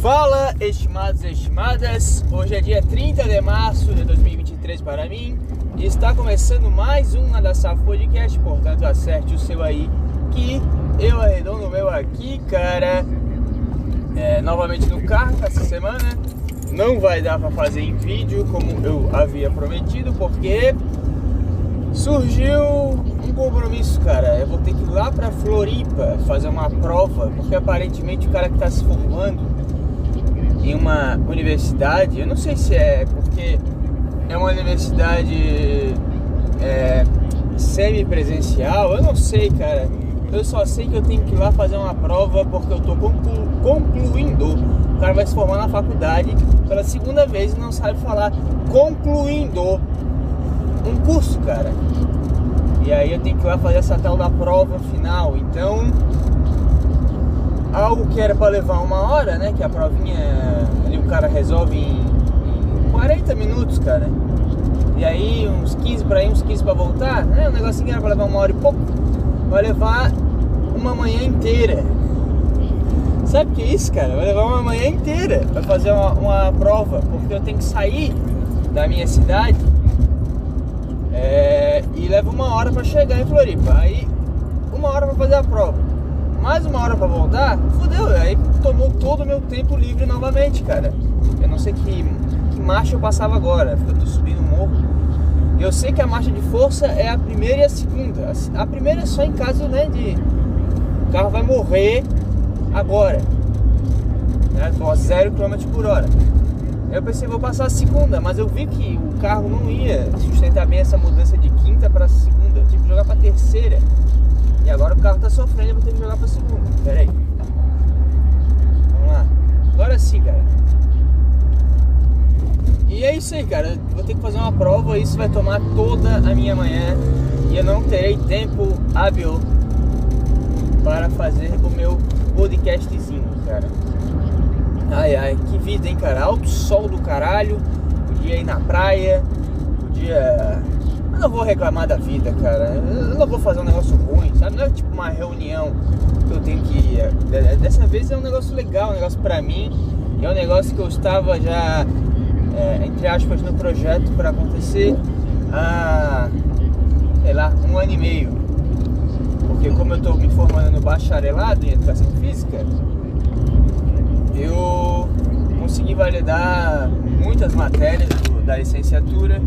Fala, estimados e estimadas. Hoje é dia 30 de março de 2023 para mim e está começando mais um Nadassaf Podcast. Portanto, acerte o seu aí que eu arredondo o meu aqui, cara. É, novamente no carro essa semana. Não vai dar para fazer em vídeo como eu havia prometido, porque surgiu um compromisso, cara. Eu vou ter que ir lá para Floripa fazer uma prova, porque aparentemente o cara que está se formando em uma universidade, eu não sei se é porque é uma universidade é, semi-presencial, eu não sei, cara. Eu só sei que eu tenho que ir lá fazer uma prova porque eu tô conclu concluindo. O cara vai se formar na faculdade pela segunda vez e não sabe falar concluindo um curso, cara. E aí eu tenho que ir lá fazer essa tal da prova final. Então, algo que era para levar uma hora, né? Que a provinha ali o cara resolve em, em 40 minutos, cara. E aí uns 15 para ir, uns 15 para voltar, né? Um negocinho que era para levar uma hora e pouco, vai levar uma manhã inteira. Sabe o que é isso, cara? Vai levar uma manhã inteira para fazer uma, uma, prova, porque eu tenho que sair da minha cidade é, e leva uma hora para chegar em Floripa. Aí uma hora para fazer a prova mais uma hora para voltar, fodeu, aí tomou todo o meu tempo livre novamente, cara. Eu não sei que, que marcha eu passava agora, eu tô subindo um morro. Eu sei que a marcha de força é a primeira e a segunda. A primeira é só em caso, né, de o carro vai morrer agora. Né? Tô a 0 km por hora. Eu pensei, vou passar a segunda, mas eu vi que o carro não ia sustentar bem essa mudança de quinta para segunda. Eu tive que jogar para terceira. E agora o carro tá sofrendo, eu vou ter que jogar pra segunda. Pera aí. Vamos lá. Agora sim, cara. E é isso aí, cara. vou ter que fazer uma prova. Isso vai tomar toda a minha manhã. E eu não terei tempo hábil para fazer o meu podcastzinho, cara. Ai, ai, que vida, hein, cara. Alto sol do caralho. Podia ir na praia. Podia não vou reclamar da vida, cara. Eu não vou fazer um negócio ruim, sabe? Não é tipo uma reunião que eu tenho que ir. É, dessa vez é um negócio legal, um negócio pra mim. É um negócio que eu estava já, é, entre aspas, no projeto para acontecer há, sei lá, um ano e meio. Porque como eu estou me formando no bacharelado em Educação Física, eu consegui validar muitas matérias do, da licenciatura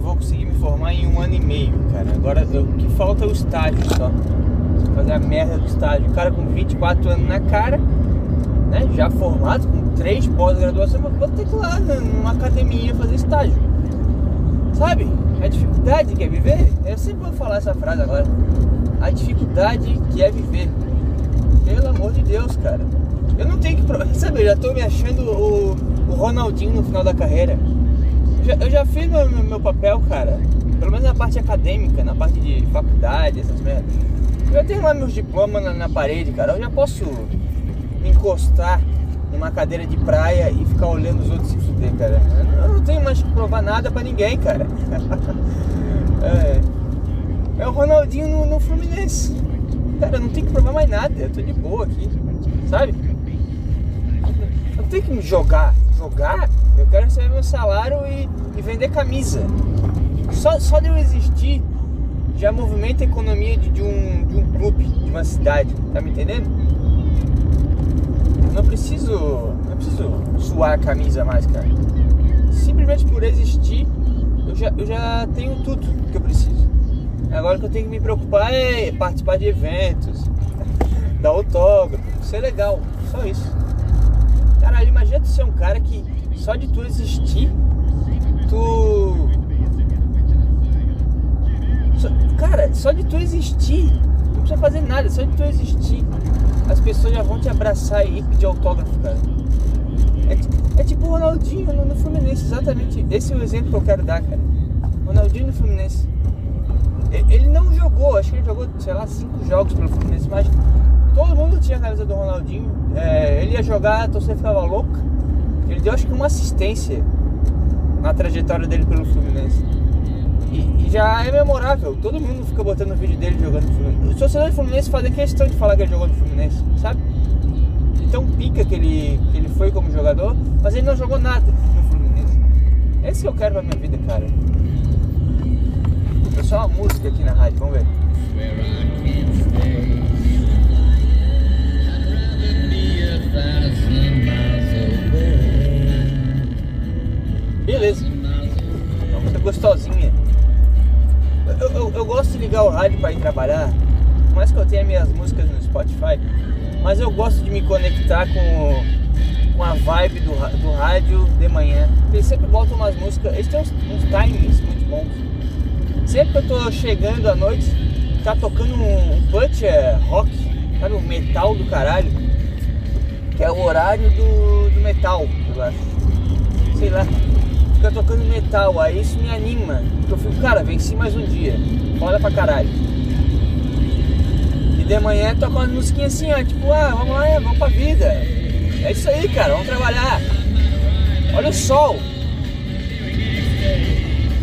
vou conseguir me formar em um ano e meio, cara. Agora o que falta é o estágio só. Fazer a merda do estágio. O cara com 24 anos na cara, né? Já formado, com três pós-graduação, vou ter que ir lá numa academia fazer estágio. Sabe? A dificuldade que é viver, eu sempre vou falar essa frase agora. A dificuldade que é viver. Pelo amor de Deus, cara. Eu não tenho que. Sabe, eu já tô me achando o, o Ronaldinho no final da carreira já, eu já fiz meu, meu, papel, cara. Pelo menos na parte acadêmica, na parte de faculdade, essas merdas. Eu já tenho lá meus diplomas na, na parede, cara. Eu já posso me encostar numa cadeira de praia e ficar olhando os outros se fuder, cara. Eu não tenho mais que provar nada pra ninguém, cara. é, é o Ronaldinho no, no Fluminense. Cara, eu não tenho que provar mais nada. Eu tô de boa aqui, sabe? Eu tenho que me jogar. Jogar eu quero receber meu salário e, e vender camisa. Só, só de eu existir já movimenta a economia de, de, um, de um clube, de uma cidade. Tá me entendendo? Não preciso. Não preciso suar a camisa mais, cara. Simplesmente por existir, eu já, eu já tenho tudo que eu preciso. Agora o que eu tenho que me preocupar é participar de eventos, dar autógrafo, ser legal, só isso. Caralho, imagina tu ser um cara que só de tu existir, tu. Só... Cara, só de tu existir, não precisa fazer nada, só de tu existir, as pessoas já vão te abraçar e pedir autógrafo, cara. É, é tipo o Ronaldinho no, no, Fluminense, exatamente. Esse é o exemplo que eu quero dar, cara. Ronaldinho no Fluminense. Ele não jogou, acho que ele jogou, sei lá, cinco jogos pelo Fluminense, mas todo mundo tinha a camisa do Ronaldinho. É, ele ia jogar, a torcida ficava louca. Ele deu acho que uma assistência na trajetória dele pelo Fluminense. E, e, já é memorável, todo mundo fica botando o vídeo dele jogando no Fluminense. Os torcedores do Fluminense fazem questão de falar que ele jogou no Fluminense, sabe? Então pica época que ele, que ele foi como jogador, mas ele não jogou nada no Fluminense. É isso que eu quero pra minha vida, cara. É só uma música aqui na rádio, vamos ver. Beleza. Uma música gostosinha. Eu, eu, eu gosto de ligar o rádio para ir trabalhar, mais que eu tenha minhas músicas no Spotify, mas eu gosto de me conectar com, com a vibe do, do rádio de manhã. Eles sempre botam umas músicas, eles têm uns, uns timings muito bons. Sempre que eu tô chegando à noite, tá tocando um, um é, rock, sabe, um metal do caralho, que é o horário do, do metal, eu acho. Sei lá, fica tocando metal, aí isso me anima. Porque eu fico, cara, venci mais um dia, foda pra caralho de manhã toca umas musiquinhas assim, ó, tipo, ah, vamos lá, vamos pra vida. É isso aí, cara, vamos trabalhar. Olha o sol.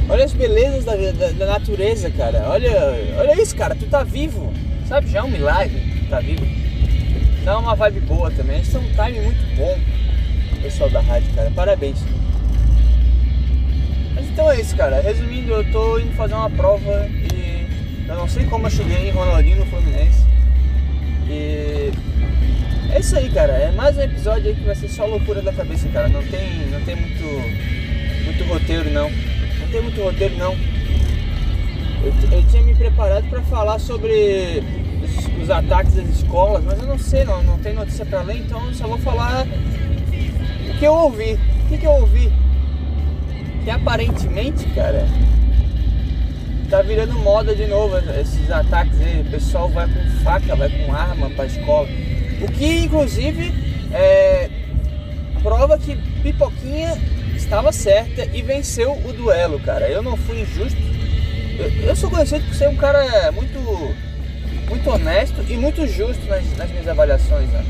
Olha as belezas da, da, da, natureza, cara. Olha, olha isso, cara, tu tá vivo. Sabe, já é um milagre, tu tá vivo. Dá uma vibe boa também. Isso é um time muito bom, pessoal da rádio, cara. Parabéns. Mas então é isso, cara. Resumindo, eu tô indo fazer uma prova e eu não sei como eu cheguei em Ronaldinho no Fluminense. E é isso aí, cara. É mais um episódio aí que vai ser só loucura da cabeça, cara. Não tem, não tem muito, muito roteiro, não. Não tem muito roteiro, não. Eu, eu tinha me preparado para falar sobre os, os, ataques das escolas, mas eu não sei, não, não tem notícia para ler, então eu só vou falar o que eu ouvi. O que, que eu ouvi? Que aparentemente, cara, tá virando moda de novo esses ataques aí. O pessoal vai com faca, vai com arma pra escola. O que inclusive é, prova que Pipoquinha estava certa e venceu o duelo, cara. Eu não fui injusto. Eu, eu sou conhecido por ser um cara muito, muito honesto e muito justo nas, nas minhas avaliações, né?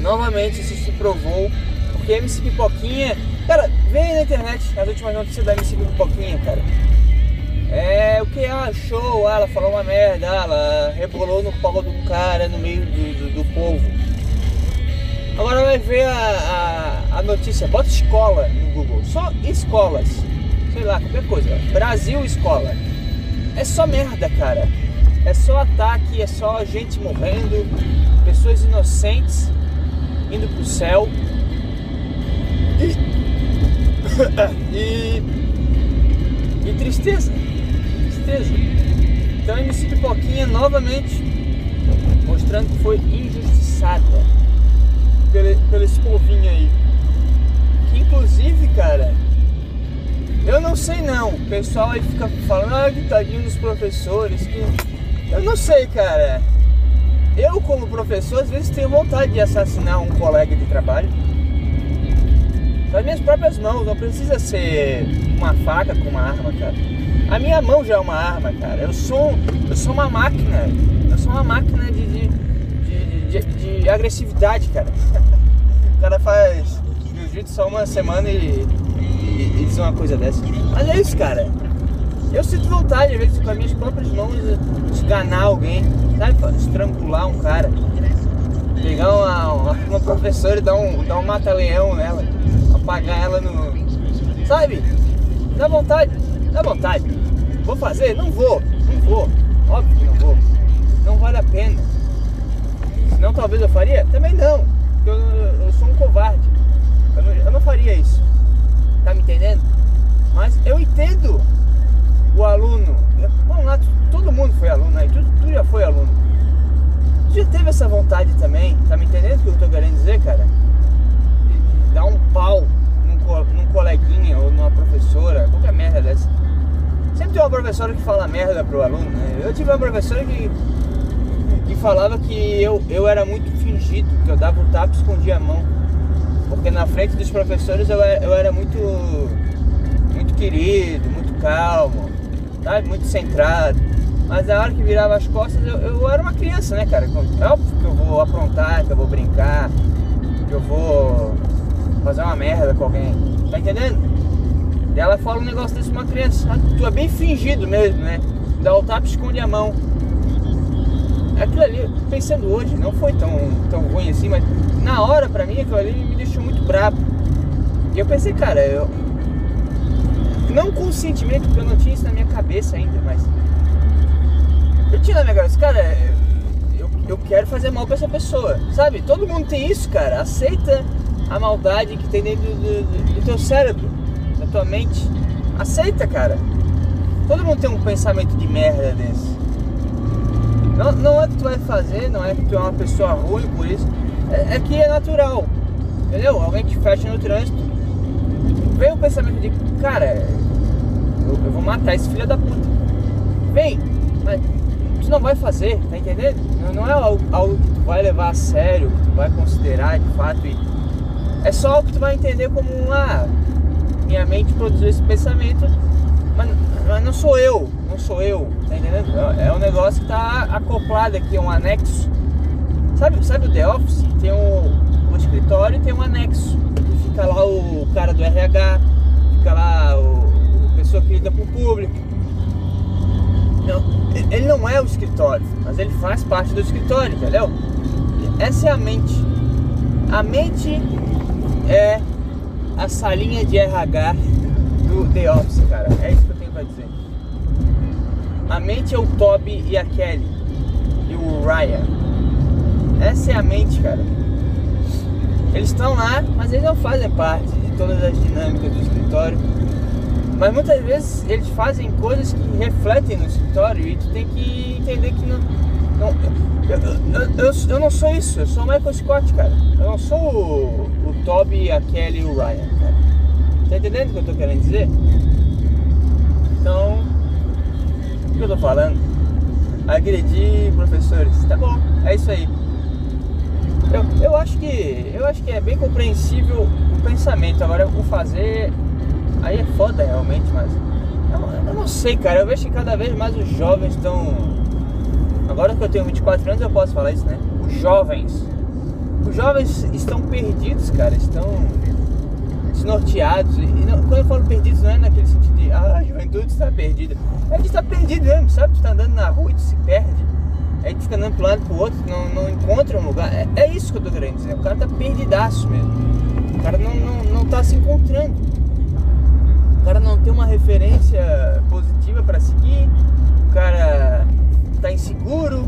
Novamente isso se provou, porque MC Pipoquinha. Cara, vem na internet as últimas notícias da MC Pipoquinha, cara. É o que? Show, ah, ela falou uma merda, ah, ela rebolou no pau um cara no meio do, do, do povo. Agora vai ver a, a, a, notícia, bota escola no Google, só escolas, sei lá, qualquer coisa. Brasil escola. É só merda, cara. É só ataque, é só gente morrendo, pessoas inocentes indo pro céu. E, e, e tristeza certeza. Então MC Pipoquinha novamente mostrando que foi injustiçada pelo, pelo esse povinho aí. Que inclusive, cara, eu não sei não. O pessoal aí fica falando, ah, que tadinho dos professores. Que... Eu não sei, cara. Eu, como professor, às vezes tenho vontade de assassinar um colega de trabalho. Com as minhas próprias mãos, não precisa ser uma faca com uma arma, cara. A minha mão já é uma arma, cara. Eu sou, eu sou uma máquina. Eu sou uma máquina de, de, de, de, de agressividade, cara. O cara faz jiu-jitsu só uma semana e, e, e diz uma coisa dessa. Mas é isso, cara. Eu sinto vontade, às vezes, com as minhas próprias mãos, esganar alguém, sabe? Estrangular um cara. Pegar uma, uma, uma professora e dar um, dar um mata-leão nela. Apagar ela no. Sabe? Dá vontade. Dá vontade. Vou fazer? Não vou. Não vou. Óbvio que não vou. Não vale a pena. Senão talvez eu faria? Também não. Eu, eu sou um covarde. Eu não, eu não faria isso. Tá me entendendo? Mas eu entendo o aluno. Vamos lá, todo mundo foi aluno aí. Tu, tu já foi aluno. Tu já teve essa vontade também. Tá me entendendo o que eu tô querendo dizer, cara? De, de dar um pau num, num coleguinha ou numa professora, qualquer merda dessa. Sempre tem uma professora que fala merda pro aluno, né? Eu tive uma professora que, que falava que eu, eu era muito fingido, que eu dava o um tapa e escondia a mão. Porque na frente dos professores eu, eu era muito, muito querido, muito calmo, sabe? Muito centrado. Mas na hora que virava as costas, eu, eu era uma criança, né, cara? É óbvio que eu vou aprontar, que eu vou brincar, que eu vou fazer uma merda com alguém. Tá entendendo? E ela fala um negócio desse uma criança. Tu é bem fingido mesmo, né? Dá o tapa esconde a mão. Aquilo ali, pensando hoje, não foi tão, tão ruim assim, mas na hora, pra mim, aquilo ali me deixou muito bravo. E eu pensei, cara, eu. Não conscientemente, porque eu não tinha isso na minha cabeça ainda, mas. Eu tinha na minha cabeça, cara, eu, eu quero fazer mal pra essa pessoa, sabe? Todo mundo tem isso, cara. Aceita a maldade que tem dentro do, do, do teu cérebro, da tua mente. Aceita, cara. Todo mundo tem um pensamento de merda desse. Não, não é que tu vai fazer, não é que tu é uma pessoa ruim por isso. É, é que é natural. Entendeu? Alguém te fecha no trânsito. Vem o pensamento de, cara, eu, eu vou matar esse filho da puta. Vem, mas tu não vai fazer, tá entendendo? Não, é algo, algo, que tu vai levar a sério, que tu vai considerar de fato. E é só algo que tu vai entender como um, ah, minha mente produziu esse pensamento, mas, mas não sou eu, não sou eu, tá entendendo? É, é um negócio que tá acoplado aqui, um anexo. Sabe, sabe o The Office? Tem um, um escritório e tem um anexo. E fica lá o cara do RH, fica lá o, pessoa que lida com o público. Não, ele não é o escritório, mas ele faz parte do escritório, entendeu? Essa é a mente. A mente é a salinha de RH do The Office, cara. É isso que eu tenho pra dizer. A mente é o Toby e a Kelly. E o Ryan. Essa é a mente, cara. Eles estão lá, mas eles não fazem parte de todas as dinâmicas do escritório. Mas muitas vezes eles fazem coisas que refletem no escritório e tu tem que entender que não. não eu, eu, eu, não sou isso, eu sou o Michael Scott, cara. Eu não sou o, o Toby, a Kelly e o Ryan, cara. Tá entendendo o que eu tô querendo dizer? Então, o que eu tô falando? Agredir professores, tá bom, é isso aí. Eu, eu acho que eu acho que é bem compreensível o pensamento. Agora o fazer aí é foda realmente, mas eu, eu não sei, cara. Eu vejo que cada vez mais os jovens estão. Agora que eu tenho 24 anos eu posso falar isso, né? Os jovens. Os jovens estão perdidos, cara. Estão desnorteados. E não, quando eu falo perdidos não é naquele sentido de ah, a juventude está perdida. É que está perdido mesmo, sabe? Tu está andando na rua e tu se perde. Aí tu fica andando pro lado pro outro, não, não encontra um lugar. É, é, isso que eu tô querendo dizer. O cara tá perdidaço mesmo. O cara não, não, não tá se encontrando. O cara não tem uma referência positiva para seguir. O cara tá inseguro.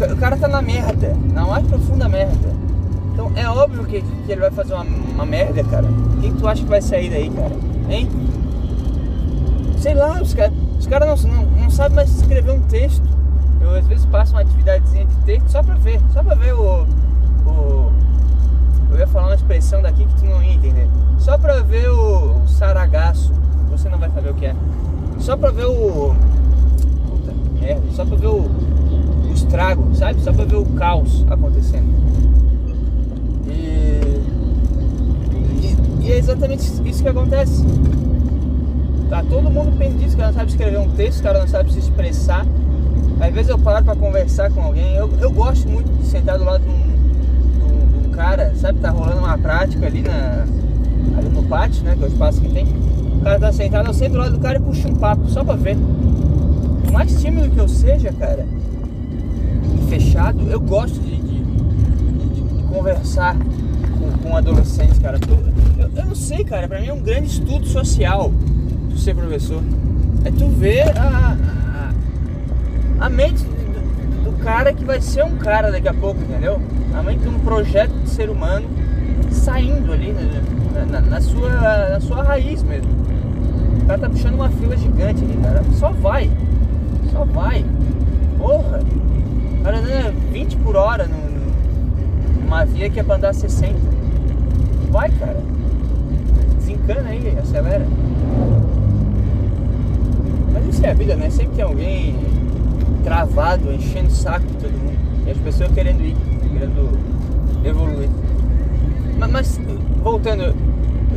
O cara tá na merda, na mais profunda merda. Então é óbvio que, que ele vai fazer uma, uma merda, cara. Quem tu acha que vai sair daí, cara? Hein? Sei lá, os caras cara não, não, não sabem mais escrever um texto eu às vezes passo uma atividadezinha de texto só pra ver, só pra ver o, o. Eu ia falar uma expressão daqui que tu não ia entender. Só pra ver o, o saragaço. Você não vai saber o que é. Só pra ver o. Puta merda. Só pra ver o, o estrago, sabe? Só pra ver o caos acontecendo. E, e, e é exatamente isso que acontece. Tá todo mundo perdido, o cara não sabe escrever um texto, o cara não sabe se expressar. Às vezes eu paro para conversar com alguém, eu, eu gosto muito de sentar do lado de um, de um, cara, sabe, tá rolando uma prática ali, na, ali no pátio, né, que é o espaço que tem. O cara tá sentado, eu sento do lado do cara e puxo um papo, só pra ver. Por mais tímido que eu seja, cara, fechado, eu gosto de, de, de, de conversar com, com adolescentes, cara. Eu, eu, não sei, cara, pra mim é um grande estudo social tu ser professor. É tu ver a, a mente do, do, cara que vai ser um cara daqui a pouco, entendeu? A mente de um projeto de ser humano saindo ali na, na, na sua, na sua raiz mesmo. Cara tá puxando uma fila gigante ali, cara. Só vai. Só vai. Porra. O cara anda 20 por hora no, numa via que é pra andar 60. Vai, cara. Desencana aí, acelera. Mas isso é a vida, né? Sempre tem alguém travado, enchendo o saco de todo mundo. E as pessoas querendo ir, querendo evoluir. Mas, mas voltando,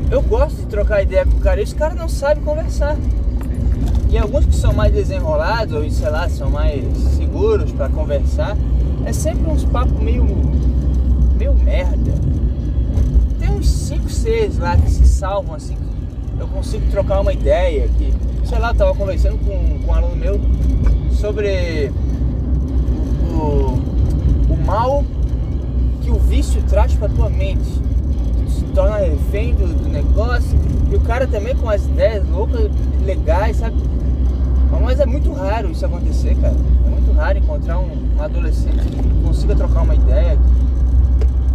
eu gosto de trocar ideia com o cara e os caras não sabem conversar. E alguns que são mais desenrolados, ou sei lá, são mais seguros para conversar, é sempre uns papos meio. meio merda. Tem uns 5, 6 lá que se salvam assim, eu consigo trocar uma ideia que, sei lá, eu tava conversando com, com um aluno meu sobre o, o mal que o vício traz pra tua mente. Torna refém do, do negócio. E o cara também com as ideias loucas, legais, sabe? Mas é muito raro isso acontecer, cara. É muito raro encontrar um, um adolescente que consiga trocar uma ideia,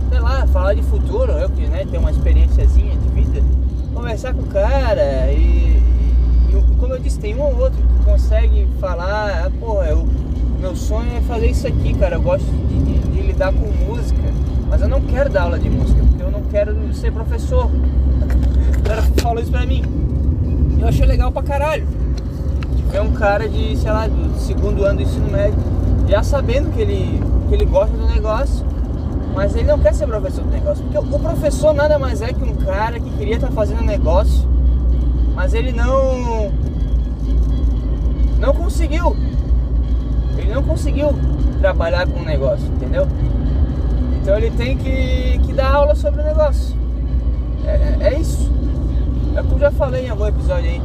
sei lá, falar de futuro, eu que né, tenho uma experiênciazinha de vida, conversar com o cara e, e, e, como eu disse, tem um ou outro que consegue falar, ah, porra, eu, meu sonho é fazer isso aqui, cara, eu gosto de, de, de lidar com música, mas eu não quero dar aula de música, porque eu não quero ser professor. O cara falou isso pra mim. Eu achei legal pra caralho é um cara de, sei lá, do segundo ano do ensino médio, já sabendo que ele, que ele gosta do negócio, mas ele não quer ser professor do negócio. Porque o professor nada mais é que um cara que queria estar fazendo negócio, mas ele não. não conseguiu. Ele não conseguiu trabalhar com o negócio, entendeu? Então ele tem que, que dar aula sobre o negócio. É, é, é isso. É o eu já falei em algum episódio aí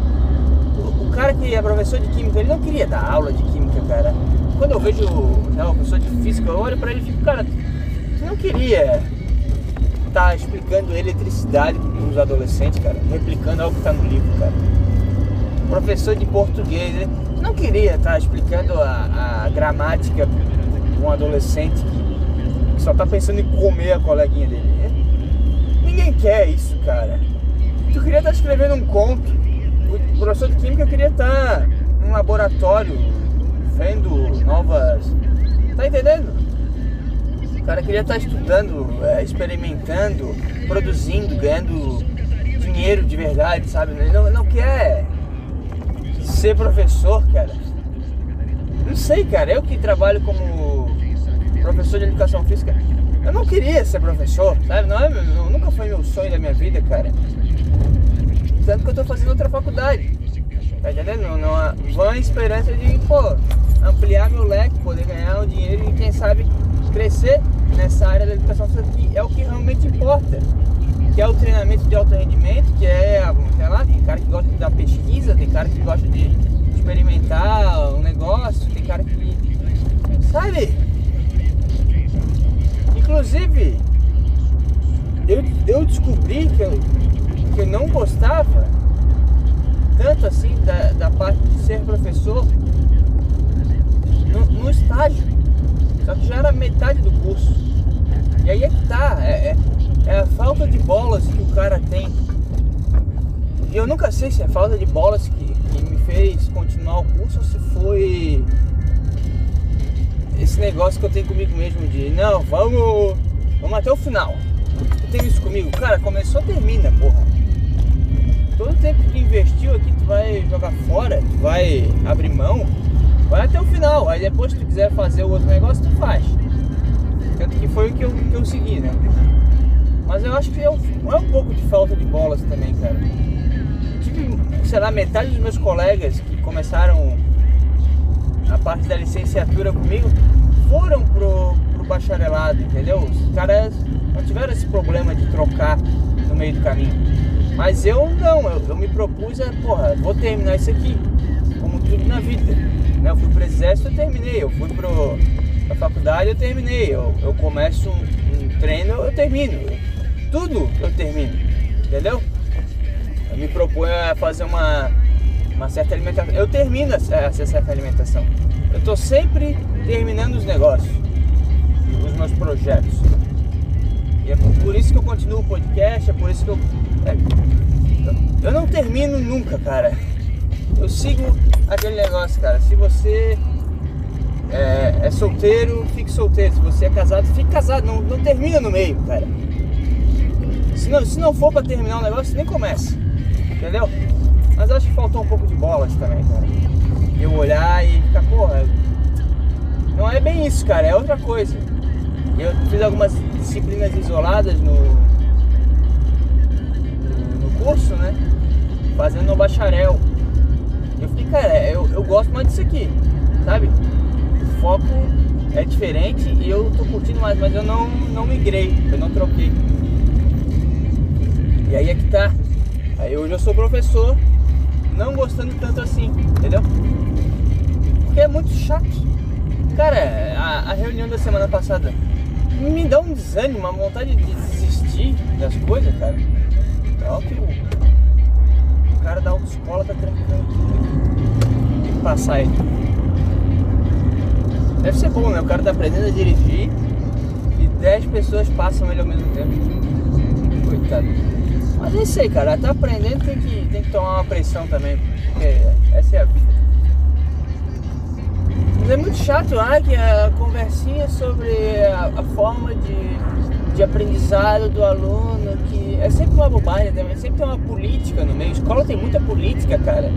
cara que é professor de química, ele não queria dar aula de química, cara. Quando eu vejo né, uma professor de física, eu olho pra ele e fico, cara, você não queria estar tá explicando eletricidade para adolescentes, cara, replicando algo que está no livro, cara. Professor de português, ele não queria estar tá explicando a, a gramática para um adolescente que só está pensando em comer a coleguinha dele. Ninguém quer isso, cara. Tu queria estar tá escrevendo um conto o professor de química queria estar num laboratório vendo novas. Tá entendendo? O cara queria estar estudando, é, experimentando, produzindo, ganhando dinheiro de verdade, sabe? Ele não, não quer ser professor, cara. Não sei, cara. Eu que trabalho como professor de educação física, eu não queria ser professor, sabe? Não é, nunca foi meu sonho da minha vida, cara. Tanto que eu tô fazendo outra faculdade. Tá entendendo? Numa vã esperança de, pô, ampliar meu leque, poder ganhar um dinheiro e quem sabe crescer nessa área da educação que é o que realmente importa. Que é o treinamento de alto rendimento, que é, sei lá, tem cara que gosta da pesquisa, tem cara que gosta de experimentar um negócio, tem cara que. Sabe? Inclusive, eu, eu descobri que eu, que eu não gostava tanto assim da, da parte de ser professor no, no, estágio. Só que já era metade do curso. E aí é que tá, é, é, é a falta de bolas que o cara tem. E eu nunca sei se é falta de bolas que, que me fez continuar o curso ou se foi esse negócio que eu tenho comigo mesmo de não, vamos, vamos até o final. Eu tenho isso comigo, cara, começou, termina, porra todo tempo que investiu aqui tu vai jogar fora, tu vai abrir mão, vai até o final. Aí depois se tu quiser fazer o outro negócio, tu faz. Tanto que foi o que eu, que eu segui, né? Mas eu acho que é um, é um pouco de falta de bolas também, cara. Tive, sei lá, metade dos meus colegas que começaram a parte da licenciatura comigo foram pro, pro bacharelado, entendeu? Os caras não tiveram esse problema de trocar no meio do caminho. Mas eu não, eu, eu me propus a, porra, vou terminar isso aqui, como tudo na vida. Né? Eu fui pro exército, eu terminei. Eu fui pro, pra faculdade, eu terminei. Eu, eu começo um, um treino, eu termino. Tudo eu termino, entendeu? Eu me proponho a fazer uma, uma certa alimentação. Eu termino essa, certa alimentação. Eu tô sempre terminando os negócios, os meus projetos. E é por isso que eu continuo o podcast, é por isso que eu eu não termino nunca, cara. Eu sigo aquele negócio, cara. Se você é, é, solteiro, fique solteiro. Se você é casado, fique casado. Não, não termina no meio, cara. Se não, se não for pra terminar o negócio, nem começa. Entendeu? Mas acho que faltou um pouco de bolas também, cara. Eu olhar e ficar, porra. Não é bem isso, cara. É outra coisa. Eu fiz algumas disciplinas isoladas no, curso, né? Fazendo no bacharel. Eu fiquei, cara, eu, eu gosto mais disso aqui, sabe? O foco é diferente e eu tô curtindo mais, mas eu não, não migrei, eu não troquei. E aí é que tá. Aí hoje eu sou professor, não gostando tanto assim, entendeu? Porque é muito chato. Cara, a, a reunião da semana passada me dá um desânimo, uma vontade de desistir das coisas, cara. Ó que o, o cara da autoescola tá tranquilo. Tem que passar ele. Deve ser bom, né? O cara tá aprendendo a dirigir e 10 pessoas passam ele ao mesmo tempo. Coitado. Mas é isso aí, cara. Tá aprendendo, tem que, tem que tomar uma pressão também. Porque essa é a vida. Mas é muito chato lá que a conversinha sobre a, a forma de, de aprendizado do aluno, que é sempre uma bobagem também, sempre tem uma política no meio. Escola tem muita política, cara.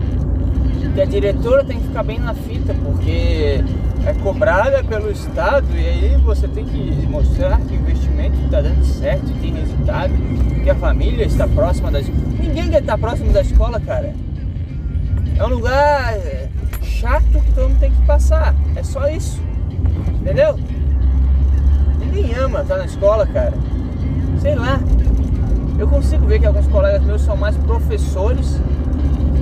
Que a diretora tem que ficar bem na fita, porque é cobrada pelo Estado e aí você tem que mostrar que o investimento está dando certo tem resultado, que a família está próxima da escola. Ninguém quer estar próximo da escola, cara. É um lugar chato que todo mundo tem que passar. É só isso. Entendeu? Ninguém ama estar na escola, cara. Sei lá. Eu consigo ver que alguns colegas meus são mais professores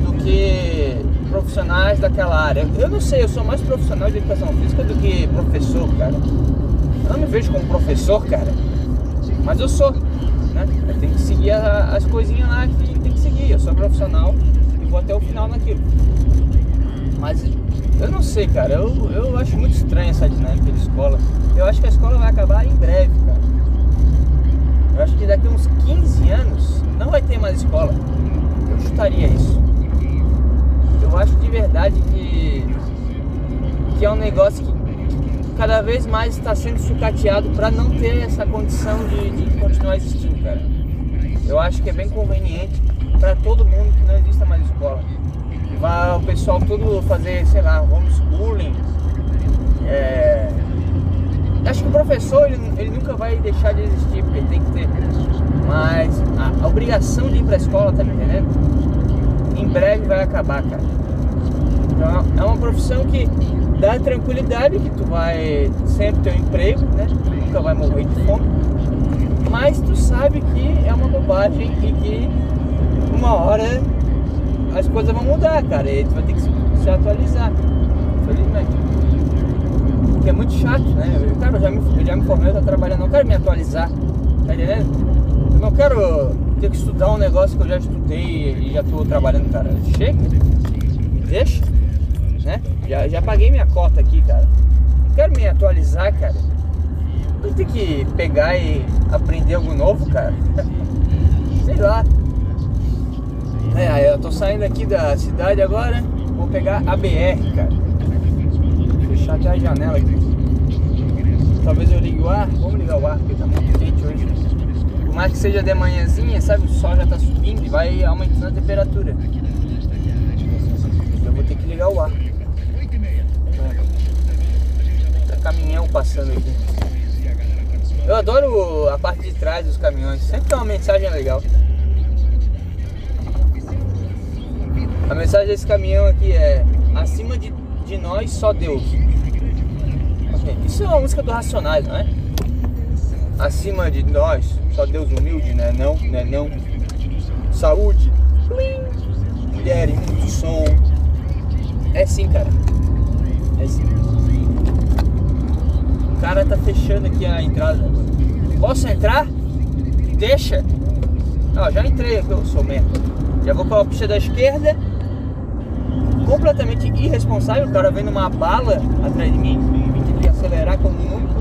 do que profissionais daquela área. Eu não sei, eu sou mais profissional de educação física do que professor, cara. Eu não me vejo como professor, cara. Mas eu sou, né? Eu tenho que seguir a, as coisinhas lá que tem que seguir. Eu sou profissional e vou até o final naquilo. Mas eu não sei, cara. Eu, eu acho muito estranha essa dinâmica de escola. Eu acho que a escola vai acabar em breve, cara. Eu acho que daqui a uns 15 anos não vai ter mais escola. Eu chutaria isso. Eu acho de verdade que, que é um negócio que cada vez mais está sendo sucateado para não ter essa condição de, de continuar existindo, cara. Eu acho que é bem conveniente para todo mundo que não exista mais escola vai o pessoal todo fazer, sei lá, homeschooling. É... Acho que o professor ele, ele nunca vai deixar de existir, porque tem que ter. Mas a, a obrigação de ir pra escola, tá me entendendo? Em breve vai acabar, cara. Então é uma profissão que dá tranquilidade, que tu vai sempre ter um emprego, né? Nunca vai morrer de fome. Mas tu sabe que é uma bobagem e que uma hora as coisas vão mudar, cara. E tu vai ter que se, se atualizar. Felizmente. Porque é muito chato, né? Eu, cara, eu já me, eu já me formei, eu tô trabalhando, não quero me atualizar. Tá entendendo? Eu não quero ter que estudar um negócio que eu já estudei e já tô trabalhando, cara. Chega, deixa, né? Já, já paguei minha cota aqui, cara. Não quero me atualizar, cara. Tem que pegar e aprender algo novo, cara. Sei lá. É, eu tô saindo aqui da cidade agora, vou pegar a BR, cara. Vou fechar até a janela aqui. Talvez eu ligue o ar, vamos ligar o ar, porque tá muito quente hoje. Por mais que seja de manhãzinha, sabe, o sol já tá subindo e vai aumentando a temperatura. Eu vou ter que ligar o ar. Caminhão passando aqui. Eu adoro a parte de trás dos caminhões, sempre tem uma mensagem legal. A mensagem desse caminhão aqui é acima de, de nós só Deus. Isso é uma música do Racionais, não é? Acima de nós, só Deus humilde, né? Não, né? Não. Saúde. Mulher som. É sim, cara. É sim. O cara tá fechando aqui a entrada. Posso entrar? Deixa. Ó, já entrei aqui, eu sou merda. Já vou para a pista da esquerda completamente irresponsável, o cara vendo uma bala atrás de mim, tem que acelerar como nunca.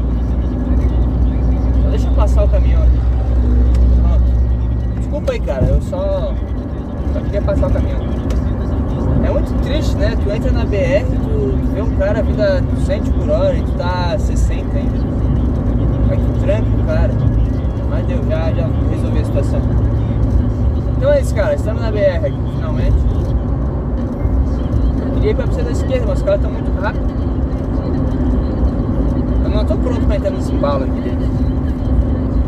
Só deixa eu passar o caminhão aqui. Desculpa aí, cara, eu só, só queria passar o caminhão. É muito triste, né? Tu entra na BR, tu, vê um cara vindo a 200 por hora e tu tá a 60 ainda. Aí tu tranca o cara. Mas deu, já, já resolvi a situação. Então é isso, cara. Estamos na BR aqui, finalmente queria ir pra pista da esquerda, mas os caras estão muito rápidos. Eu não tô pronto pra entrar nesse embalo aqui dentro.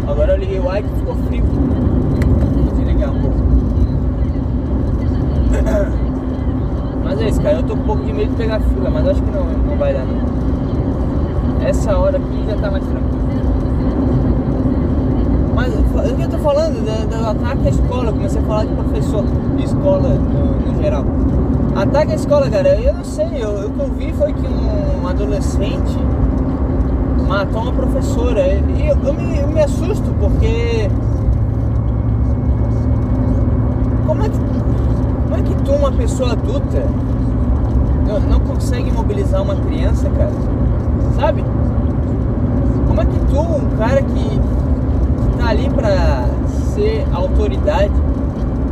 Agora eu liguei o ar e ficou frio. Vou desligar um pouco. Cara. Eu tô com um pouco de medo de pegar fila, mas acho que não, não vai dar não. Essa hora aqui já tá mais tranquilo. Mas o que eu tô falando do ataque à escola, comecei a falar de professor de escola no, no geral. Ataque à escola, cara, eu não sei, eu, o que eu vi foi que um adolescente matou uma professora. E eu, eu, me, eu me assusto porque. Como é que. Como é que tu, uma pessoa adulta, não, não consegue mobilizar uma criança, cara? Sabe? Como é que tu, um cara que, que tá ali pra ser autoridade,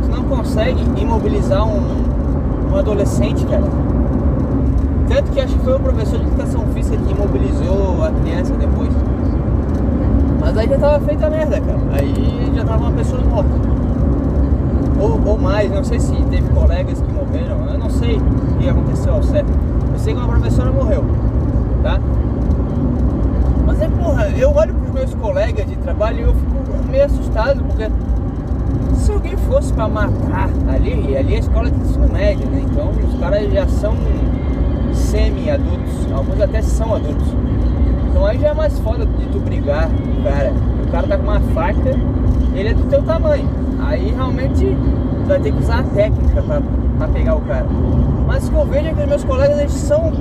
tu não consegue imobilizar um, um adolescente, cara? Tanto que acho que foi o professor de educação física que imobilizou a criança depois. Mas aí já tava feita a merda, cara. Aí já tava uma pessoa morta. Ou, ou mais, não sei se teve colegas que morreram, eu não sei o que aconteceu ao certo. Eu sei que uma professora morreu, tá? Mas é porra, eu olho pros meus colegas de trabalho e eu fico meio assustado, porque se alguém fosse pra matar ali, ali é a escola de ensino médio, né? Então os caras já são semi-adultos, alguns até são adultos. Então aí já é mais foda de tu brigar cara. O cara tá com uma faca, ele é do teu tamanho. Aí realmente vai ter que usar a técnica pra, pra pegar o cara. Mas o que eu vejo é que os meus colegas eles são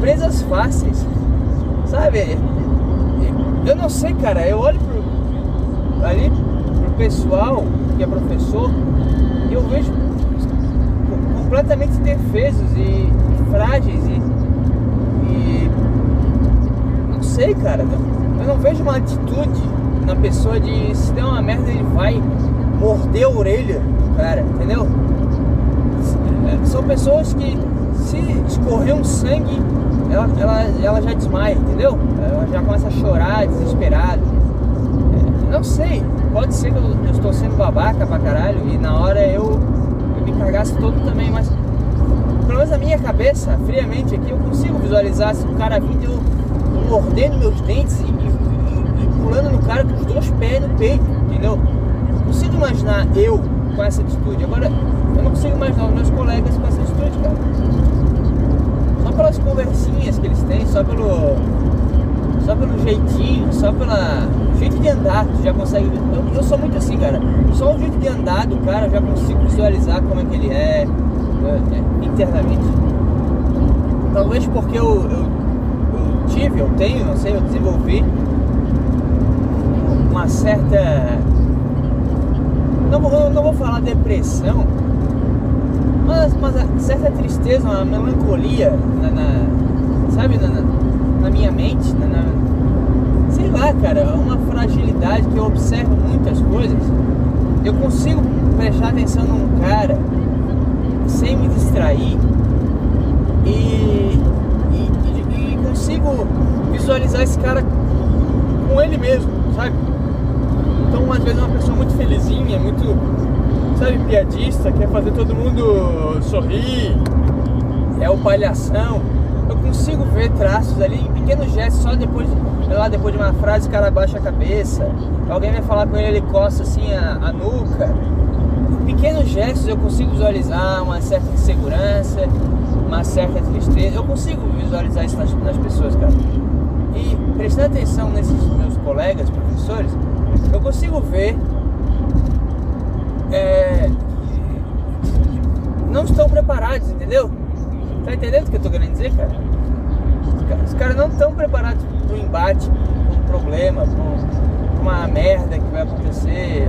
presas fáceis. Sabe? Eu não sei, cara. Eu olho pro, ali pro pessoal que é professor e eu vejo completamente indefesos e, e frágeis e, e, não sei, cara. Eu não vejo uma atitude na pessoa de se der uma merda ele vai morder a orelha cara, entendeu? São pessoas que se escorrer um sangue ela, ela, ela já desmaia, entendeu? Ela já começa a chorar, desesperada. É, não sei, pode ser que eu, eu estou sendo babaca pra caralho e na hora eu me cagasse todo também, mas pelo menos a minha cabeça, friamente aqui, eu consigo visualizar se o cara vindo mordendo meus dentes e, e, e, pulando no cara com os dois pés no peito, entendeu? Eu consigo imaginar eu com essa atitude. Agora, eu não consigo imaginar os meus colegas com essa atitude, cara. Só pelas conversinhas que eles têm, só pelo. Só pelo jeitinho, só pela jeito de andar, tu já consegue. Eu, eu sou muito assim, cara. Só o jeito de andar do cara eu já consigo visualizar como é que ele é, é internamente. Talvez porque eu, eu, eu tive, eu tenho, não sei, eu desenvolvi uma certa. Não, eu não vou falar depressão, mas uma certa tristeza, uma melancolia na, na sabe, na, na, minha mente, na, na sei lá, cara, é uma fragilidade que eu observo muitas coisas. Eu consigo prestar atenção num cara sem me distrair e, e, e, e consigo visualizar esse cara com ele mesmo, sabe? Então, às vezes, uma pessoa muito felizinha, muito, sabe, piadista, quer fazer todo mundo sorrir, é o palhação. Eu consigo ver traços ali em pequenos gestos só depois lá, depois de uma frase o cara baixa a cabeça, alguém vai falar com ele, ele coça assim a, a nuca. Em pequenos gestos eu consigo visualizar uma certa insegurança, uma certa tristeza. Eu consigo visualizar isso nas, nas pessoas, cara. E prestando atenção nesses meus colegas, professores, eu consigo ver é, não estão preparados, entendeu? Tá entendendo o que eu tô querendo dizer, cara? Os caras não estão preparados para o embate um problema, com uma merda que vai acontecer.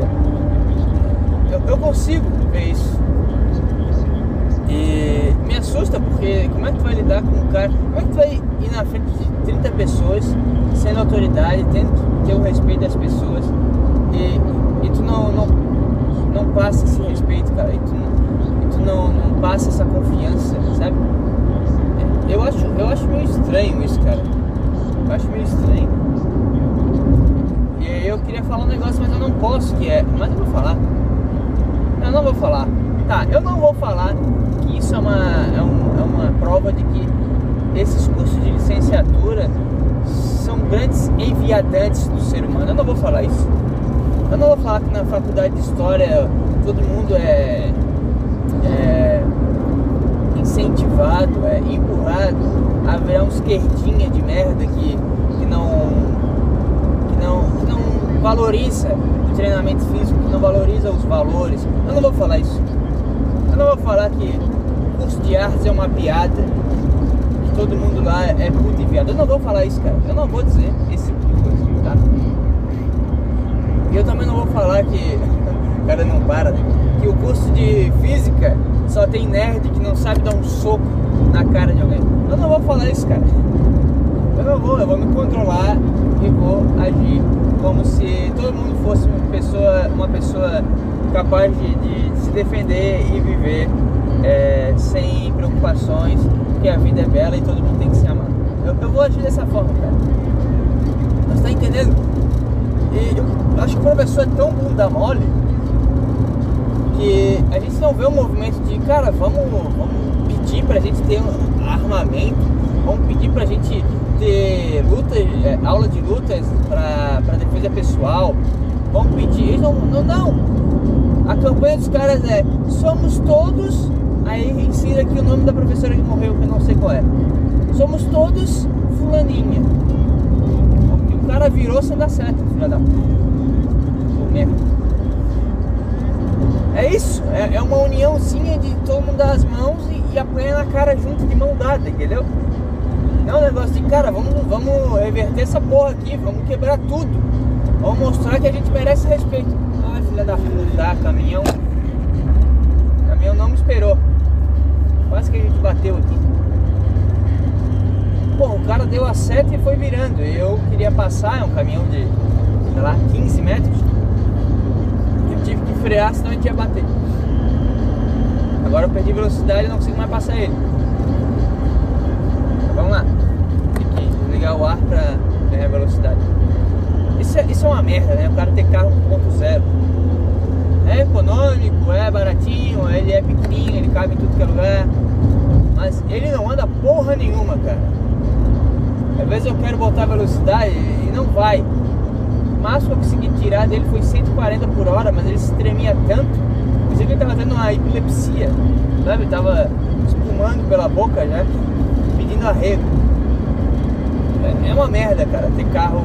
Eu, eu consigo ver isso. E me assusta porque como é que tu vai lidar com um cara? Como é que tu vai ir na frente de 30 pessoas, sendo autoridade, tendo que ter o respeito das pessoas e, e tu não, não, não passa esse respeito, cara, e tu, e tu não, não passa essa confiança, sabe? Eu acho, eu acho meio estranho isso, cara. Eu acho meio estranho. E eu queria falar um negócio, mas eu não posso, que é. Mas eu vou falar. Eu não vou falar. Tá, eu não vou falar que isso é uma, é, um, é uma prova de que esses cursos de licenciatura são grandes enviadantes do ser humano. Eu não vou falar isso. Eu não vou falar que na faculdade de história todo mundo é, é incentivado, é empurrado a virar um esquerdinha de merda que, que não que não que não valoriza o treinamento físico, que não valoriza os valores. Eu não vou falar isso. Eu não vou falar que o curso de artes é uma piada, todo mundo lá é puto e viado. Eu não vou falar isso, cara. Eu não vou dizer esse tipo de coisa, tá? E eu também não vou falar que. o cara não para, né? Que o curso de física só tem nerd que não sabe dar um soco na cara de alguém. Eu não vou falar isso, cara. Eu não vou, eu vou me controlar e vou agir como se todo mundo fosse uma pessoa, uma pessoa capaz de, de se defender e viver é, sem preocupações, que a vida é bela e todo mundo tem que se amar. Eu, eu vou agir dessa forma, cara. Você tá entendendo? E eu acho que o professor é tão bunda mole que a gente não vê um movimento de, cara, vamos, vamos pedir pra gente ter um armamento, vamos pedir pra gente ter lutas, é, aula de lutas pra, pra defesa pessoal, vamos pedir. Não, não, não. A campanha dos caras é somos todos. Aí ensina aqui o nome da professora que morreu, que eu não sei qual é. Somos todos fulaninha. O cara virou sem dar certo, filha da puta. É isso, é, é, uma uniãozinha de todo mundo dar as mãos e, e apanhar na cara junto de mão dada, entendeu? Não é um negócio de, cara, vamos, vamos reverter essa porra aqui, vamos quebrar tudo. Vamos mostrar que a gente merece respeito. Ah, filha da puta, caminhão. Caminhão não me esperou. Quase que a gente bateu deu a seta e foi virando. Eu queria passar, é um caminhão de, sei lá, 15 metros. Eu tive que frear, senão a gente ia bater. Agora eu perdi velocidade e não consigo mais passar ele. Vamos lá. Tem que ligar o ar pra ganhar velocidade. Isso é, isso é uma merda, né? O cara ter carro 1.0. É econômico, é baratinho, ele é pequenininho, ele cabe em tudo que é lugar. Mas ele não anda porra nenhuma, cara. Às vezes eu quero botar velocidade e não vai. O máximo que eu consegui tirar dele foi 140 por hora, mas ele se tremia tanto. Inclusive ele tava tendo uma epilepsia, sabe? Ele tava espumando pela boca já pedindo arrego. É, é uma merda, cara, ter carro.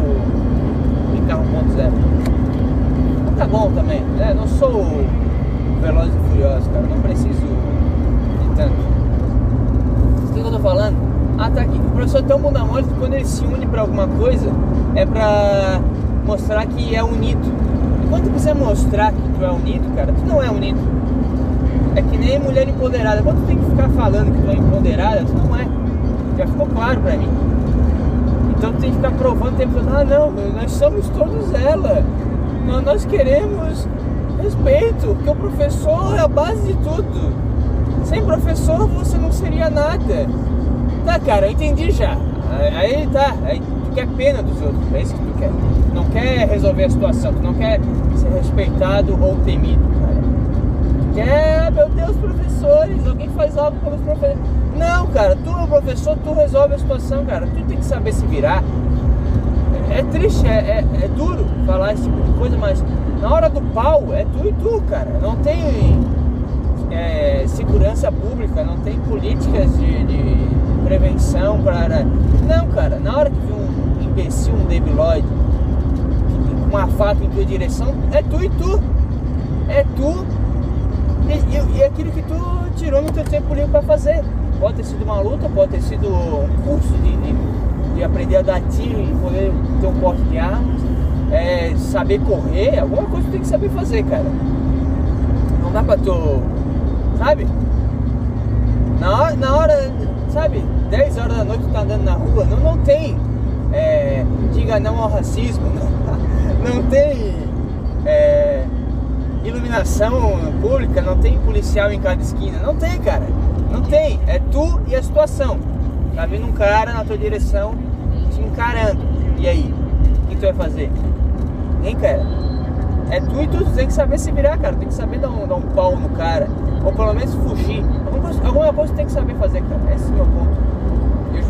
ter carro 1.0. Mas tá bom também, né? Não sou veloz e furioso, cara. Não preciso de tanto. O que eu tô falando? Ah, tá. O professor tão bunda mole que quando ele se une pra alguma coisa, é pra mostrar que é unido. E quando tu quiser mostrar que tu é unido, cara, tu não é unido. É que nem mulher empoderada. Quando tu tem que ficar falando que tu é empoderada, tu não é. Já ficou claro pra mim. Então tu tem que ficar provando o tempo todo, ah não, nós somos todos ela. Nós, nós queremos respeito, porque o professor é a base de tudo. Sem professor você não seria nada. Tá, cara, eu entendi já. Aí tá, aí tu quer pena dos outros, é isso que tu quer. Tu não quer resolver a situação, tu não quer ser respeitado ou temido, cara. Tu quer, ah, meu Deus, professores, alguém faz algo pelos professores. Não, cara, tu é o professor, tu resolve a situação, cara. Tu tem que saber se virar. É, é triste, é, é, é, duro falar esse tipo de coisa, mas na hora do pau é tu e tu, cara. Não tem é, segurança pública, não tem políticas de, de prevenção para. Não, cara, na hora que vir um imbecil, um debilóide, com uma faca em tua direção, é tu e tu. É tu e, e, e aquilo que tu tirou no teu tempo livre para fazer. Pode ter sido uma luta, pode ter sido um curso de, de, de aprender a dar tiro e poder ter um porte de armas, é, saber correr, alguma coisa tu tem que saber fazer, cara. Não dá pra tu. Sabe? Na hora, na hora sabe, 10 horas da noite tá andando na rua, não, não tem. É, diga não ao racismo, não, não tem é, iluminação pública, não tem policial em cada esquina, não tem, cara. Não tem, é tu e a situação. Tá vindo um cara na tua direção te encarando. E aí? O que tu vai fazer? Nem, cara. É tu e tu, tu tem que saber se virar, cara. Tem que saber dar um, dar um pau no cara. Ou pelo menos fugir. Alguma coisa, alguma coisa tu tem que saber fazer, cara. Esse é o meu ponto.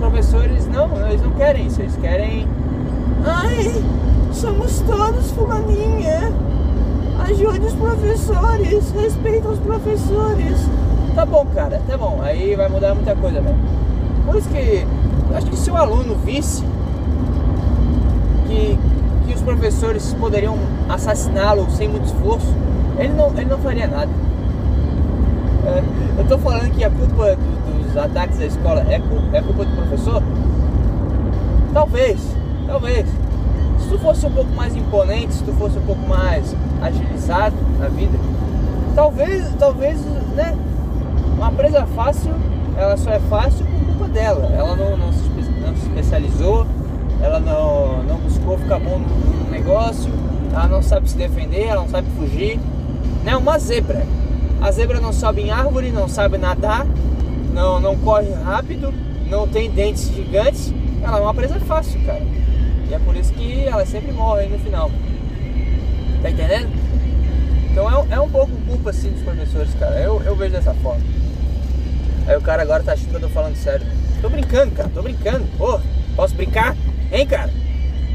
Professores não, eles não querem isso. Eles querem. Ai, somos todos fulaninha. Ajude os professores, respeita os professores. Tá bom, cara, tá bom. Aí vai mudar muita coisa mesmo. Por isso que acho que se o aluno visse que, que os professores poderiam assassiná-lo sem muito esforço, ele não, ele não faria nada. É, eu tô falando que a culpa do, os ataques da escola é, é culpa do professor? Talvez, talvez. Se tu fosse um pouco mais imponente, se tu fosse um pouco mais agilizado na vida, talvez, talvez, né? Uma presa fácil, ela só é fácil por culpa dela. Ela não, não, se, não se especializou, ela não, não buscou ficar bom no negócio, ela não sabe se defender, ela não sabe fugir. Né? Uma zebra. A zebra não sobe em árvore, não sabe nadar, não, não corre rápido, não tem dentes gigantes. Ela é uma presa fácil, cara. E é por isso que ela sempre morre no final. Tá entendendo? Então é, é um pouco culpa assim dos professores, cara. Eu, eu vejo dessa forma. Aí o cara agora tá achando que eu tô falando sério. Tô brincando, cara, tô brincando. Pô, posso brincar? Hein, cara?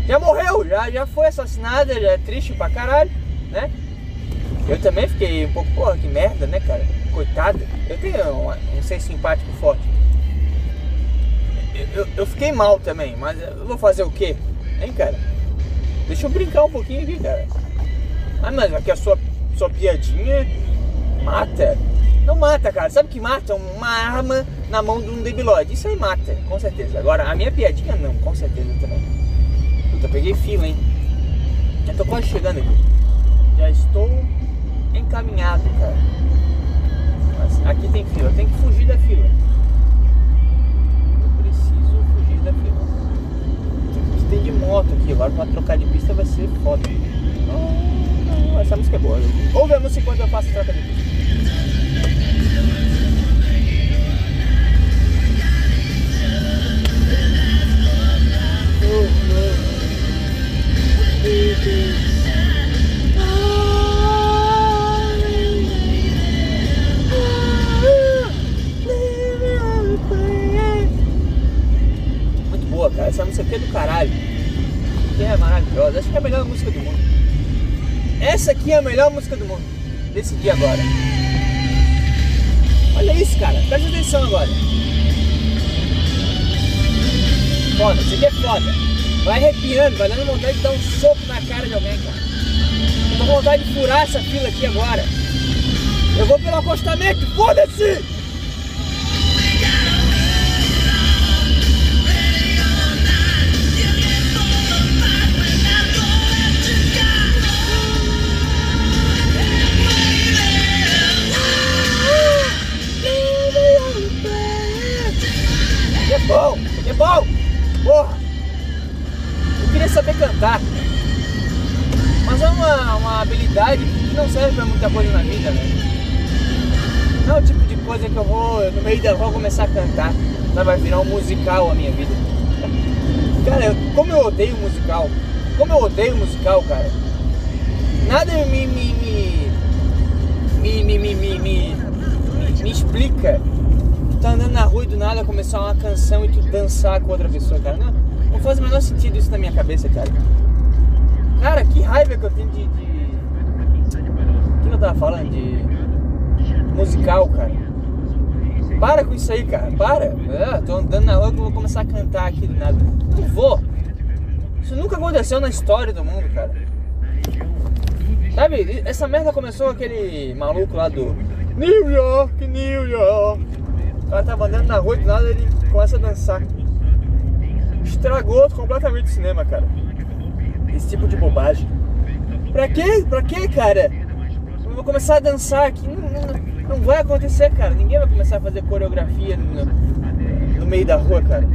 Já morreu, já, já foi assassinada, já é triste pra caralho, né? Eu também fiquei um pouco, porra, que merda, né, cara? Coitado. Eu tenho um, um simpático forte. Eu, eu, eu, fiquei mal também, mas eu vou fazer o quê? Hein, cara? Deixa eu brincar um pouquinho aqui, cara. Ah, mas aqui a sua, sua piadinha mata. Não mata, cara. Sabe que mata? Uma arma na mão de um debilóide. Isso aí mata, com certeza. Agora, a minha piadinha não, com certeza também. Puta, peguei fila, hein? Já tô quase chegando aqui. Já estou encaminhado, cara. Aqui tem fila, tem que fugir da fila. Eu preciso fugir da fila. Que tem de moto aqui? Agora pra trocar de pista vai ser foda. Não, não, essa música é boa. Ouve a música enquanto eu faço troca de pista. Muito boa, cara. Essa música é do caralho. Que é maravilhosa. Acho que é a melhor música do mundo. Essa aqui é a melhor música do mundo. Decidi agora. Olha isso, cara. Presta atenção agora. Foda, isso aqui é foda. Vai arrepiando, vai dando vontade de dar um soco na cara de alguém, cara. Tô com vontade de furar essa fila aqui agora. Eu vou pelo acostamento, foda-se! Bom, é bom! Porra! Eu queria saber cantar. Mas é uma, uma habilidade que não serve pra muita coisa na vida, né? Não é o tipo de coisa que eu vou, no meio da rua, começar a cantar. Mas vai virar um musical a minha vida. Cara, como eu odeio musical. Como eu odeio musical, cara. Nada me. me. me. me. me. me, me, me, me explica tá andando na rua e do nada começar uma canção e tu dançar com outra pessoa, cara. Não, não faz o menor sentido isso na minha cabeça, cara. Cara, que raiva que eu tenho de. de... Que eu tava falando? De. musical, cara. Para com isso aí, cara. Para. É, tô andando na rua que eu vou começar a cantar aqui do nada. Não vou. Isso nunca aconteceu na história do mundo, cara. Sabe, essa merda começou aquele maluco lá do New York, New York. O cara tava andando na rua e do nada ele começa a dançar. Estragou completamente o cinema, cara. Esse tipo de bobagem. Pra quê? Pra quê, cara? Eu vou começar a dançar aqui. Não, não, não vai acontecer, cara. Ninguém vai começar a fazer coreografia no, no meio da rua, cara.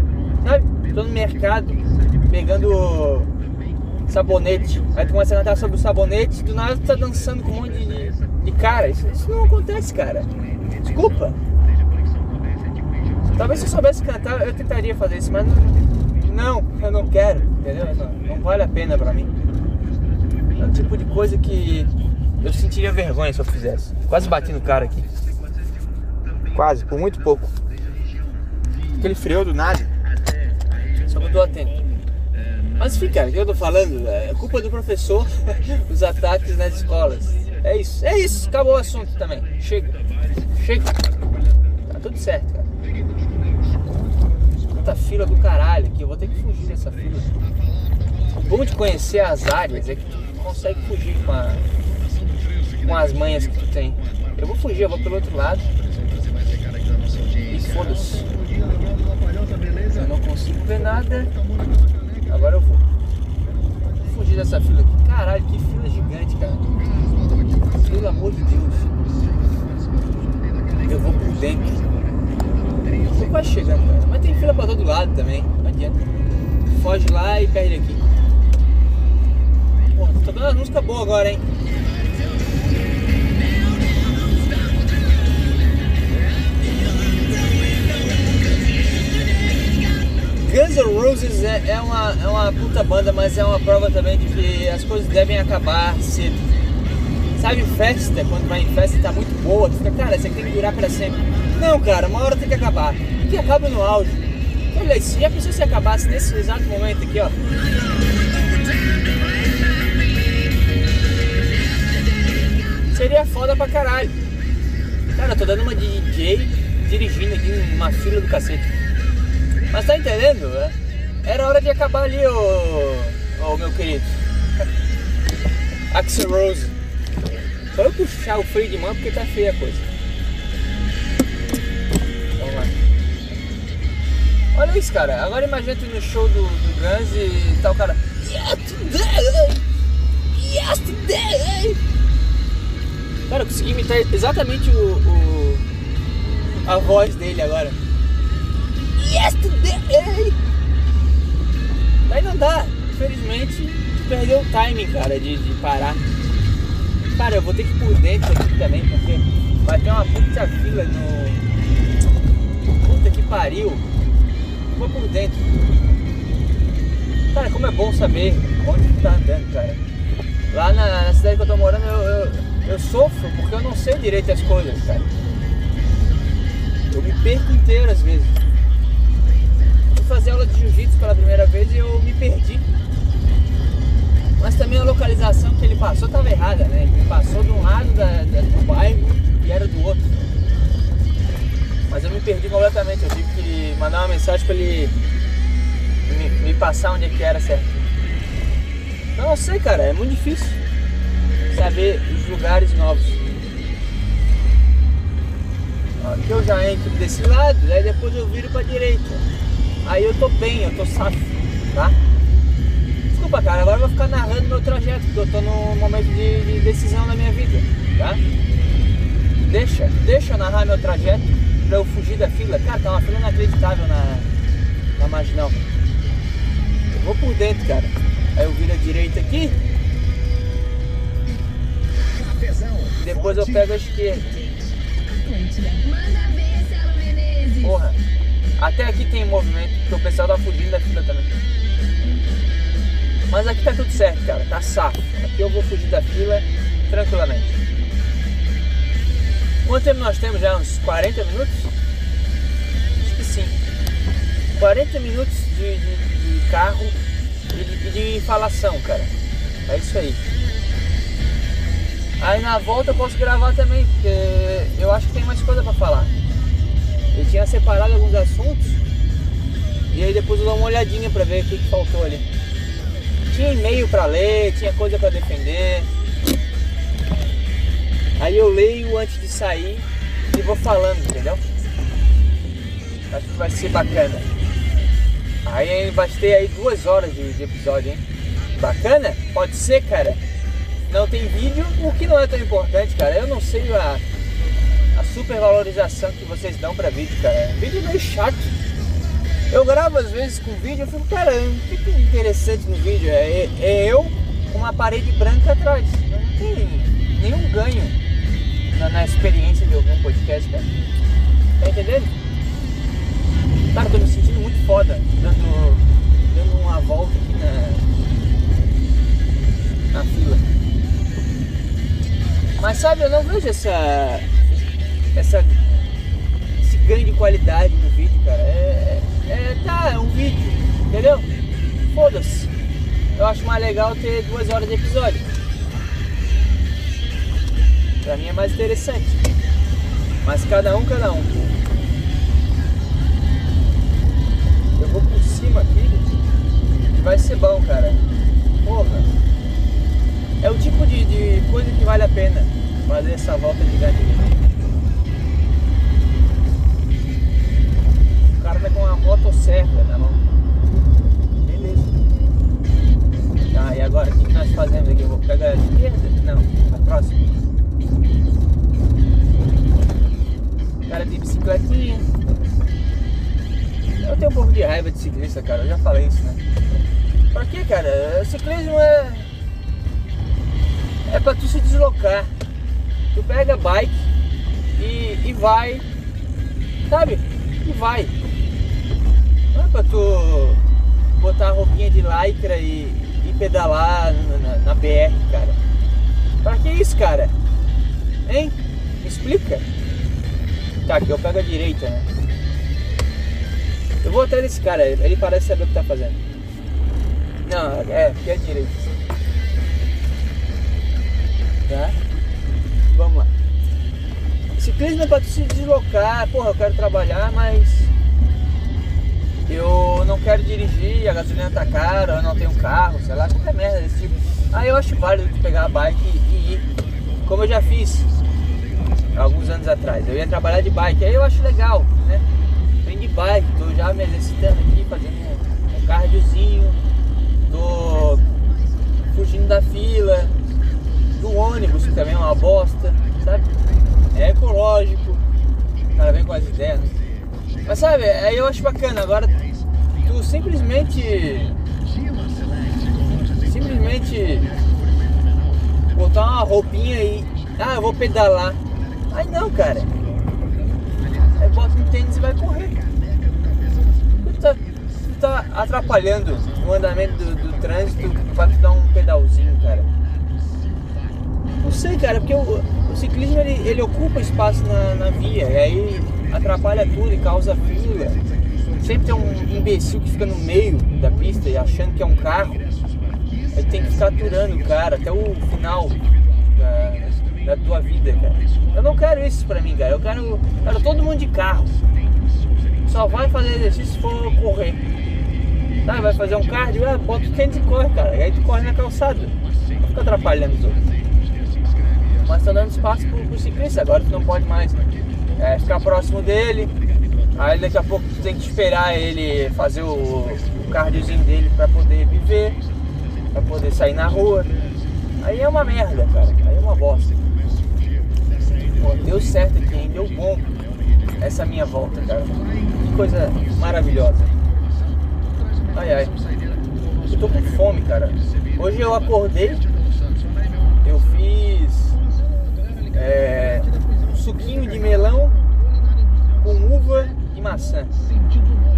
Sabe? Tô no mercado pegando sabonete. Aí tu começa a cantar sobre o sabonete, do nada tu tá dançando com um monte de, de, de cara. Isso, isso não acontece, cara. Desculpa. Talvez se eu soubesse cantar, eu tentaria fazer isso, mas não, eu não quero, entendeu? Não, não vale a pena pra mim. É o tipo de coisa que eu sentiria vergonha se eu fizesse. Quase bati no cara aqui. Quase, por muito pouco. Aquele freio do nada. Só que eu tô atento. Mas cara, o que eu tô falando? É culpa do professor, os ataques nas escolas. É isso, é isso, acabou o assunto também. Chega, chega. Tá tudo certo, cara. Puta fila do caralho aqui, eu vou ter que fugir dessa fila. O bom de conhecer as áreas é que tu consegue fugir com, a, com as manhas que tu tem. Eu vou fugir, eu vou pelo outro lado. Isso. foda-se. Eu não consigo ver nada. Agora eu vou. vou fugir dessa fila aqui. Caralho, que fila gigante, cara. Pelo amor de Deus. Eu vou por dentro. Tô quase chegando. Mas tem fila pra todo lado também. Não adianta. Foge lá e perde aqui. Pô, tô dando uma música boa agora, hein? Guns N' Roses é, é, uma, é uma puta banda, mas é uma prova também de que as coisas devem acabar cedo. Sabe festa, quando vai em festa tá muito boa, tu fica, cara, aqui tem que durar pra sempre. Não, cara, uma hora tem que acabar. Que acaba no auge. Olha isso, já pensou se acabasse nesse exato momento aqui, ó? Seria foda pra caralho. Cara, eu tô dando uma de DJ dirigindo aqui uma fila do cacete. Mas tá entendendo? Né? Era hora de acabar ali, ô, ô meu querido. Axel Rose. Só eu puxar o freio de mão porque tá feia a coisa. Olha isso, cara. Agora imagina tu no show do, do Guns e tal, cara. Yesterday! Yesterday! Cara, eu consegui imitar exatamente o, o a voz dele agora yesterday. Daí não dá. Infelizmente, perdeu o timing, cara, de, de parar. Cara, eu vou ter que ir por dentro aqui também, porque vai ter uma puta fila no. Puta que pariu. Por dentro. Cara, como é bom saber onde tu tá andando, cara. Lá na, na cidade que eu tô morando, eu, eu, eu sofro porque eu não sei direito as coisas, cara. Eu me perco inteiro às vezes fazer aula de jiu-jitsu pela primeira vez e eu me perdi. Mas também a localização que ele passou estava errada, né? Ele passou de um lado da, da, do bairro e era do outro. Mas eu me perdi completamente, eu tive que mandar uma mensagem para ele me, me, passar onde é que era certo. Eu não sei, cara, é muito difícil saber os lugares novos. Aqui eu já entro desse lado, aí depois eu viro para direita. Aí eu tô bem, eu tô safo, tá? Desculpa, cara, agora eu vou ficar narrando meu trajeto, porque eu tô num momento de, de decisão na minha vida, tá? Deixa, deixa eu narrar meu trajeto pra eu fugir da fila. Cara, tá uma fila inacreditável na, na marginal. Eu vou por dentro, cara. Aí eu viro a direita aqui. Depois eu pego a esquerda. Porra. Até aqui tem movimento, porque o pessoal tá fugindo da fila também. Mas aqui tá tudo certo, cara. Tá safo. Aqui eu vou fugir da fila tranquilamente. Quanto tempo nós temos já? Uns 40 minutos? Acho que sim. 40 minutos de, de, de carro e de, de falação, cara. É isso aí. Aí na volta eu posso gravar também, porque eu acho que tem mais coisa pra falar. Eu tinha separado alguns assuntos e aí depois eu dou uma olhadinha para ver o que, que faltou ali. Tinha e-mail para ler, tinha coisa para defender. Aí eu leio antes de sair e vou falando, entendeu? Acho que vai ser bacana. Aí vai ter aí duas horas de, de episódio, hein? Bacana? Pode ser, cara. Não tem vídeo, o que não é tão importante, cara. Eu não sei a supervalorização que vocês dão pra vídeo, cara. Vídeo é meio chato. Eu gravo às vezes com vídeo, eu fico, cara, o que tem interessante no vídeo? É, é eu com uma parede branca atrás. Não tem nenhum ganho na, na experiência de algum podcast, cara. Tá entendendo? Cara, tô me sentindo muito foda dando, dando uma volta aqui na, na fila. Mas sabe, eu não vejo essa essa, esse ganho de qualidade no vídeo, cara. É, é, é tá, é um vídeo, entendeu? Foda-se. Eu acho mais legal ter duas horas de episódio. Pra mim é mais interessante. Mas cada um, cada um. Eu vou por cima aqui que vai ser bom, cara. Porra. É o tipo de, de coisa que vale a pena fazer essa volta gigante aqui. tá com uma motosserra na mão. Beleza. Tá, e agora o que nós fazemos aqui? Eu vou pegar a esquerda? Não, a próxima. Cara de bicicletinha. Eu tenho um pouco de raiva de ciclista, cara. Eu já falei isso, né? Pra quê, cara? O ciclismo é. É pra tu se deslocar. Tu pega a bike e, e vai. Sabe? E vai. Não é pra tu botar a roupinha de lycra e, e pedalar na, na, na BR, cara. Pra que isso, cara? Hein? Me explica. Tá, aqui eu pego a direita, né? Eu vou atrás desse cara, ele parece saber o que tá fazendo. Não, é, aqui é a direita. Tá? Vamos lá. Ciclismo é pra se deslocar, porra, eu quero trabalhar, mas eu não quero dirigir, a gasolina tá cara, eu não tenho carro, sei lá, qualquer merda desse tipo. Aí eu acho válido tu pegar a bike e ir, como eu já fiz alguns anos atrás. Eu ia trabalhar de bike, aí eu acho legal, né? Vem de bike, tô já me exercitando aqui, fazendo um, cardiozinho, tô fugindo da fila, do ônibus, que também é uma bosta, sabe? É ecológico, o cara vem com as ideias. Mas sabe, aí eu acho bacana, agora tu simplesmente. Simplesmente botar uma roupinha e. Ah, eu vou pedalar. Aí não, cara. Aí bota um tênis e vai correr. Tu tá, tu tá atrapalhando o andamento do, do trânsito pra tu dar um pedalzinho, cara. Não sei, cara, porque o, o ciclismo ele, ele ocupa espaço na, na via e aí atrapalha tudo e causa fila. Sempre tem um imbecil que fica no meio da pista e achando que é um carro. Aí tem que ficar aturando o cara até o final da tua vida, cara. Eu não quero isso pra mim, cara. Eu quero, quero todo mundo de carro. Só vai fazer exercício se for correr. Tá, vai fazer um cardio, ah, bota o tênis e corre, cara. E aí tu corre na calçada. Não fica atrapalhando os outros. Mas tá dando espaço pro, pro ciclista, agora tu não pode mais é, ficar próximo dele. Aí daqui a pouco tu tem que esperar ele fazer o, o cardiozinho dele pra poder viver, pra poder sair na rua. Aí é uma merda, cara. Aí é uma bosta. Pô, deu certo aqui, hein? Deu bom essa minha volta, cara. Que coisa maravilhosa. Ai ai. Eu tô com fome, cara. Hoje eu acordei, eu fiz é, um suquinho de melão com uva e maçã.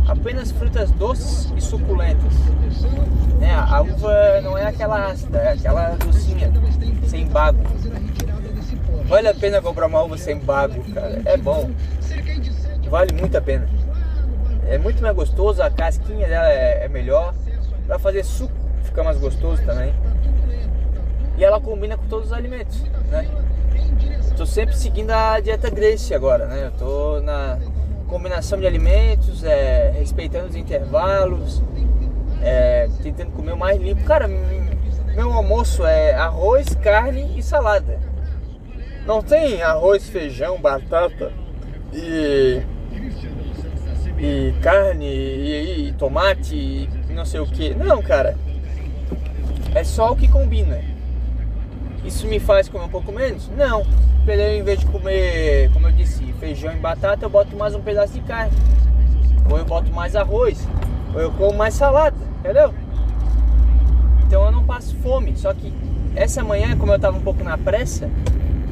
Apenas frutas doces e suculentas. É, a uva não é aquela ácida, é aquela docinha, sem bago. Vale a pena comprar uma uva sem bago, cara. É bom. Vale muito a pena. É muito mais gostoso, a casquinha dela é, é melhor. Pra fazer suco fica mais gostoso também. E ela combina com todos os alimentos, né? Tô sempre seguindo a dieta Grace agora, né? Eu tô na combinação de alimentos, é, respeitando os intervalos, é, tentando comer o mais limpo. Cara, meu almoço é arroz, carne e salada. Não tem arroz, feijão, batata e, e carne e, e tomate e não sei o que. Não, cara. É só o que combina. Isso me faz comer um pouco menos? Não. Eu, em vez de comer, como eu disse, feijão e batata, eu boto mais um pedaço de carne. Ou eu boto mais arroz. Ou eu como mais salada, entendeu? Então eu não passo fome. Só que essa manhã, como eu tava um pouco na pressa,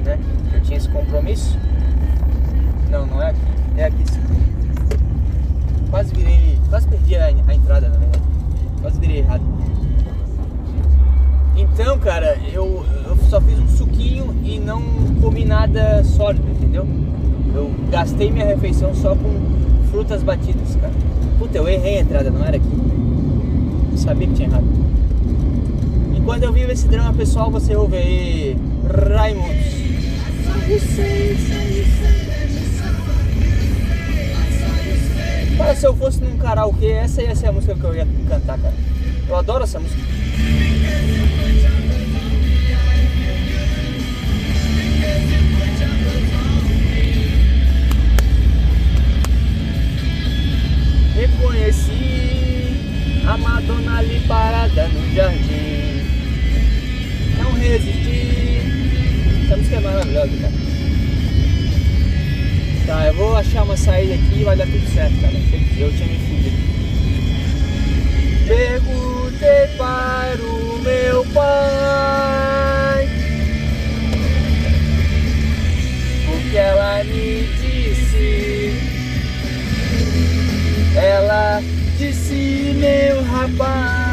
né? Eu tinha esse compromisso. Não, não é aqui. É aqui sim. Quase virei. Quase perdi a, a entrada na verdade. Quase virei errado. Então, cara, eu, eu só fiz um suquinho e não comi nada sólido, entendeu? Eu gastei minha refeição só com frutas batidas, cara. Puta, eu errei a entrada, não era aqui. Eu sabia que tinha errado. E quando eu vi esse drama pessoal, você ouve aí Raimundos. Cara, se eu fosse num karaokê, essa ia ser a música que eu ia cantar, cara. Eu adoro essa música. Reconheci a Madonna ali parada no jardim. Não resisti maravilhosa, cara. Tá, eu vou achar uma saída aqui e vai dar tudo certo, cara. Eu tinha me fudido. Perguntei para o meu pai O que ela me disse Ela disse, meu rapaz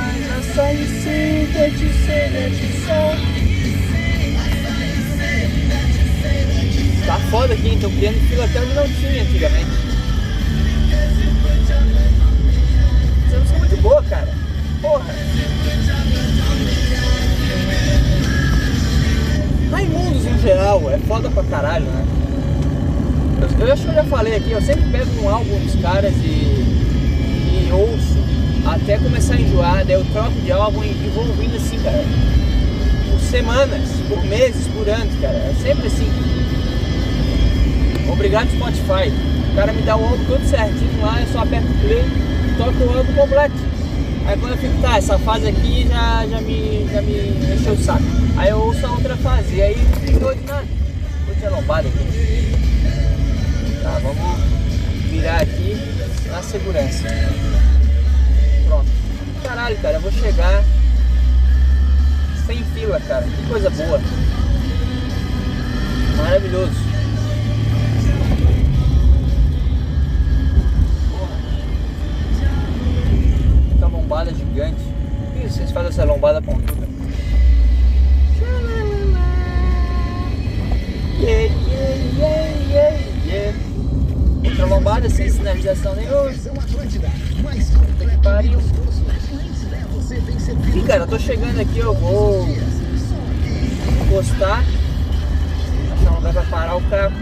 sem dente, sem dente, só foda aqui, então criando fila até não tinha antigamente. É música muito boa, cara. Porra. Raimundos em geral, é foda pra caralho, né? Eu, eu acho que eu já falei aqui, eu sempre pego um álbum dos caras e, e ouço até começar a enjoar, daí eu troco de álbum e, e vou ouvindo assim, cara. Por semanas, por meses, por anos, cara. É sempre assim. Obrigado Spotify. O cara me dá o álbum todo certinho lá, eu só aperto play, toco o álbum completo. Aí quando eu fico, tá, essa fase aqui já, já, me, já me encheu o saco. Aí eu ouço a outra fase, e aí ficou de nada. Vou te lombada aqui. Tá, vamos virar aqui na segurança. Pronto. Caralho, cara, eu vou chegar sem fila, cara. Que coisa boa. Maravilhoso. Essa lombada pontuda. Yeah, yeah. Outra lombada sem sinalização nenhuma. Que pariu. Cara, eu tô chegando aqui, eu vou encostar. Achar um lugar pra parar o carro.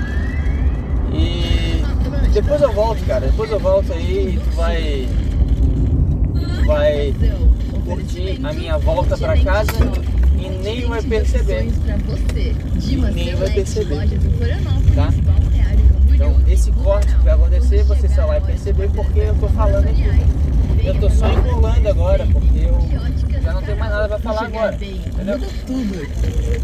E depois eu volto, cara. Depois eu volto aí e tu vai vai curtir a minha volta para casa e nem vai perceber. E nem vai perceber. Tá? Então, esse corte que vai acontecer, você só vai perceber porque eu tô falando aqui. Eu tô só enrolando agora, porque eu já não tenho mais nada para falar agora. Entendeu?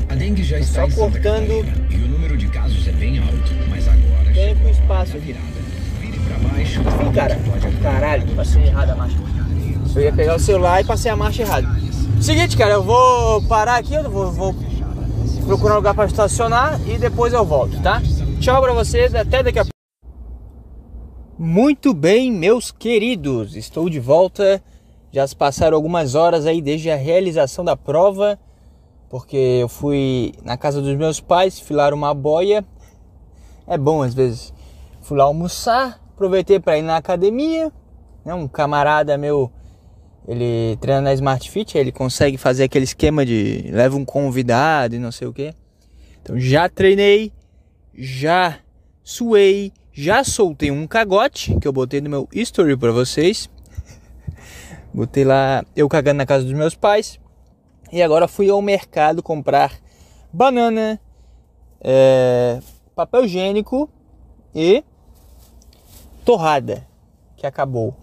A dengue já está só cortando. E o número de casos é bem alto, mas agora. Tempo e espaço aqui. Vire para baixo. Enfim, cara. Caralho, passei errado a marcha. Eu ia pegar o celular e passei a marcha errada. Seguinte, cara, eu vou parar aqui, eu vou, vou procurar um lugar para estacionar e depois eu volto, tá? Tchau pra vocês, até daqui a pouco. Muito bem, meus queridos, estou de volta. Já se passaram algumas horas aí desde a realização da prova, porque eu fui na casa dos meus pais, filar uma boia. É bom às vezes. Fui lá almoçar, aproveitei para ir na academia. Né? Um camarada meu ele treina na Smart Fit, ele consegue fazer aquele esquema de leva um convidado e não sei o que. Então já treinei, já suei, já soltei um cagote que eu botei no meu story para vocês. Botei lá eu cagando na casa dos meus pais. E agora fui ao mercado comprar banana, é, papel higiênico e torrada, que acabou.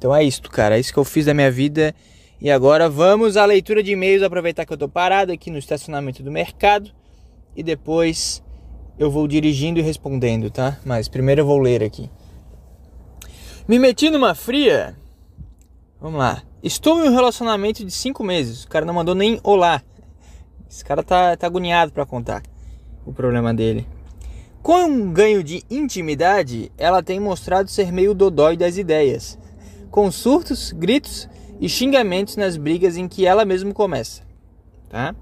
Então é isso, cara. É isso que eu fiz da minha vida. E agora vamos à leitura de e-mails. Aproveitar que eu tô parado aqui no estacionamento do mercado. E depois eu vou dirigindo e respondendo, tá? Mas primeiro eu vou ler aqui. Me meti numa fria. Vamos lá. Estou em um relacionamento de cinco meses. O cara não mandou nem olá. Esse cara tá, tá agoniado para contar o problema dele. Com um ganho de intimidade, ela tem mostrado ser meio dodói das ideias com surtos, gritos e xingamentos nas brigas em que ela mesma começa. Tá?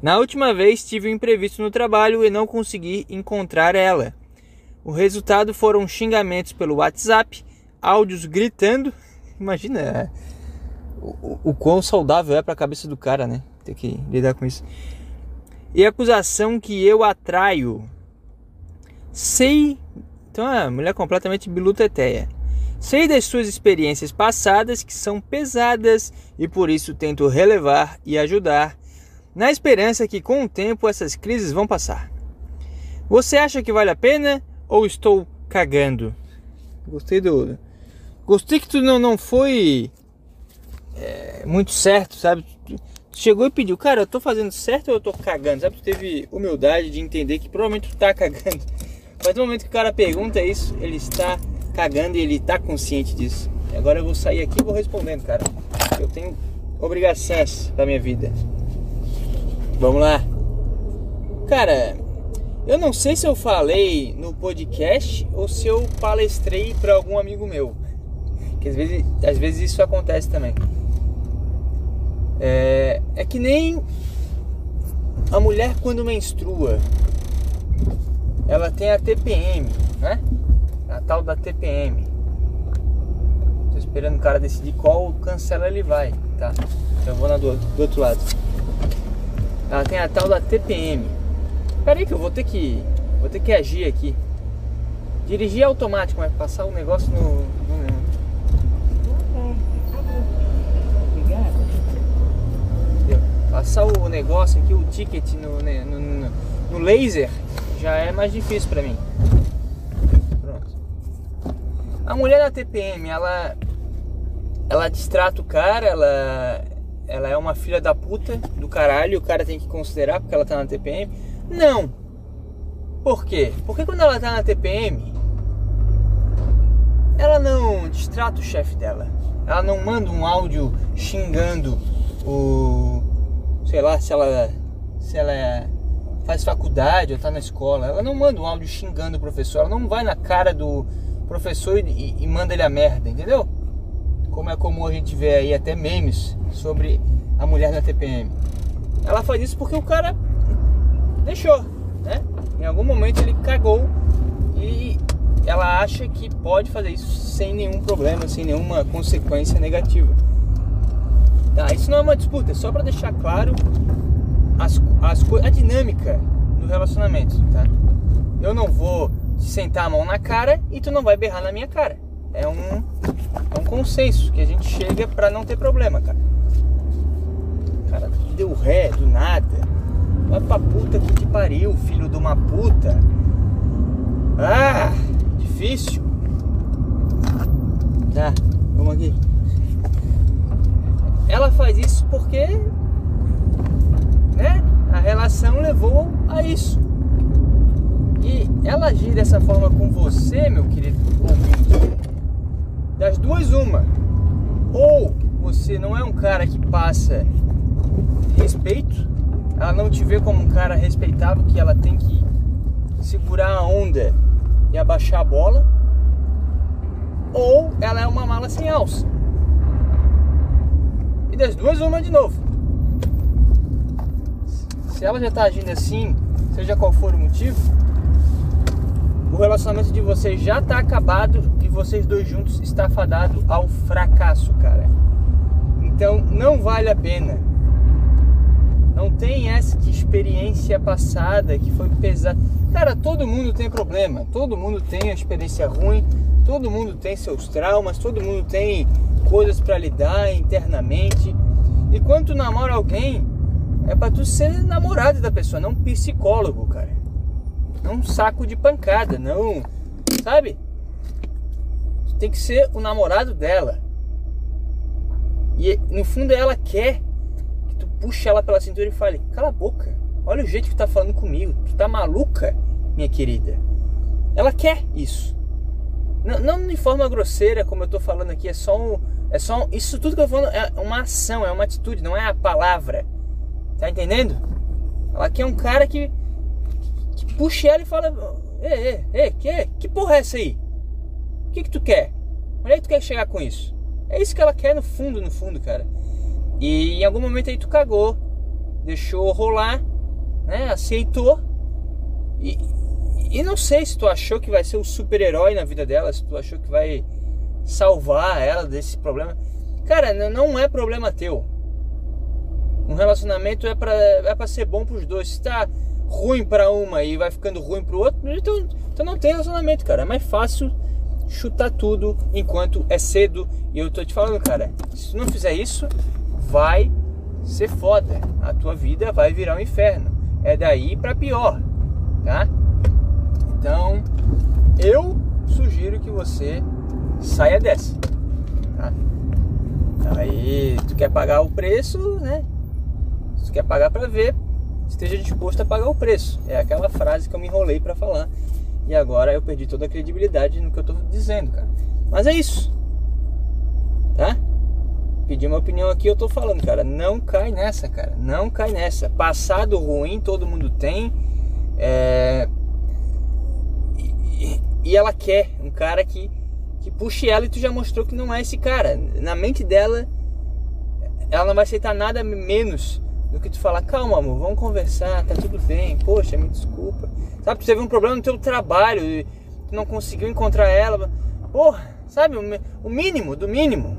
Na última vez tive um imprevisto no trabalho e não consegui encontrar ela. O resultado foram xingamentos pelo WhatsApp, áudios gritando. Imagina é, o, o, quão saudável é para a cabeça do cara, né? Ter que lidar com isso. E acusação que eu atraio. Sei. Então é mulher completamente biluteteia. Sei das suas experiências passadas que são pesadas e por isso tento relevar e ajudar, na esperança que com o tempo essas crises vão passar. Você acha que vale a pena ou estou cagando? Gostei do. Gostei que tu não, não foi é, muito certo, sabe? chegou e pediu, cara, eu tô fazendo certo ou eu tô cagando? Sabe, tu teve humildade de entender que provavelmente tu tá cagando. Mas no momento que o cara pergunta isso, ele está cagando e ele tá consciente disso. E agora eu vou sair aqui e vou respondendo, cara. Eu tenho obrigações da minha vida. Vamos lá. Cara, eu não sei se eu falei no podcast ou se eu palestrei para algum amigo meu. Que às vezes, às vezes isso acontece também. É, é que nem a mulher quando menstrua. Ela tem a TPM, né? A tal da TPM. Tô esperando o cara decidir qual cancela ele vai, tá? Eu vou na do, do outro lado. Ela tem a tal da TPM. Pera aí que eu vou ter que. Vou ter que agir aqui. Dirigir automático, mas passar o negócio no. Passar o negócio aqui, o ticket no, né, no, no, no laser, já é mais difícil pra mim. A mulher da TPM, ela. Ela distrata o cara, ela. Ela é uma filha da puta do caralho, o cara tem que considerar porque ela tá na TPM. Não. Por quê? Porque quando ela tá na TPM, ela não distrata o chefe dela. Ela não manda um áudio xingando o sei lá, se ela se ela é, faz faculdade ou tá na escola, ela não manda um áudio xingando o professor, ela não vai na cara do professor e, e manda ele a merda, entendeu? Como é comum a gente ver aí até memes sobre a mulher na TPM. Ela faz isso porque o cara deixou, né? Em algum momento ele cagou e ela acha que pode fazer isso sem nenhum problema, sem nenhuma consequência negativa. Tá, isso não é uma disputa, é só para deixar claro as, as, a dinâmica do relacionamento, tá? Eu não vou sentar a mão na cara e tu não vai berrar na minha cara. É um, é um consenso que a gente chega para não ter problema, cara. Cara, deu ré do nada. Vai pra puta que te pariu, filho de uma puta. Ah, difícil. Tá, vamos aqui. Ela faz isso porque né, a relação levou a isso. E ela agir dessa forma com você, meu querido ouvinte, das duas uma. Ou você não é um cara que passa respeito, ela não te vê como um cara respeitável que ela tem que segurar a onda e abaixar a bola, ou ela é uma mala sem alça das duas, uma de novo. Se ela já tá agindo assim, seja qual for o motivo, o relacionamento de vocês já tá acabado e vocês dois juntos está fadado ao fracasso, cara. Então não vale a pena. Não tem essa experiência passada que foi pesada. Cara, todo mundo tem problema, todo mundo tem a experiência ruim, todo mundo tem seus traumas, todo mundo tem coisas para lidar internamente. E quando tu namora alguém, é para tu ser namorado da pessoa, não psicólogo, cara. Não um saco de pancada, não. Sabe? Tem que ser o namorado dela. E no fundo ela quer que tu puxe ela pela cintura e fale: Cala a boca, olha o jeito que tu tá falando comigo. Tu tá maluca, minha querida. Ela quer isso. Não, não de forma grosseira, como eu tô falando aqui, é só um é só isso tudo que eu tô falando é uma ação, é uma atitude, não é a palavra. Tá entendendo? Ela quer um cara que puxa ela e fala: Ei, ei, ei, que, que porra é essa aí? O que, que tu quer? Onde é que tu quer chegar com isso? É isso que ela quer no fundo, no fundo, cara. E em algum momento aí tu cagou, deixou rolar, né? Aceitou. E, e não sei se tu achou que vai ser o super-herói na vida dela, se tu achou que vai salvar ela desse problema. Cara, não é problema teu. Um relacionamento é pra, é ser bom pros dois. Se tá ruim pra uma e vai ficando ruim pro outro, então, então não tem relacionamento, cara. É mais fácil chutar tudo enquanto é cedo. E eu tô te falando, cara, se tu não fizer isso, vai ser foda. A tua vida vai virar um inferno. É daí para pior, tá? Então, eu sugiro que você saia dessa. Tá? Aí tu quer pagar o preço, né? quer pagar para ver, esteja disposto a pagar o preço. É aquela frase que eu me enrolei para falar. E agora eu perdi toda a credibilidade no que eu tô dizendo, cara. Mas é isso. Tá? Pedi uma opinião aqui, eu tô falando, cara. Não cai nessa, cara. Não cai nessa. Passado ruim todo mundo tem. É... E, e ela quer um cara que, que puxe ela e tu já mostrou que não é esse cara. Na mente dela, ela não vai aceitar nada menos do que tu falar, calma amor, vamos conversar, tá tudo bem, poxa, me desculpa. Sabe, tu teve um problema no teu trabalho, e tu não conseguiu encontrar ela. Porra, sabe, o mínimo do mínimo,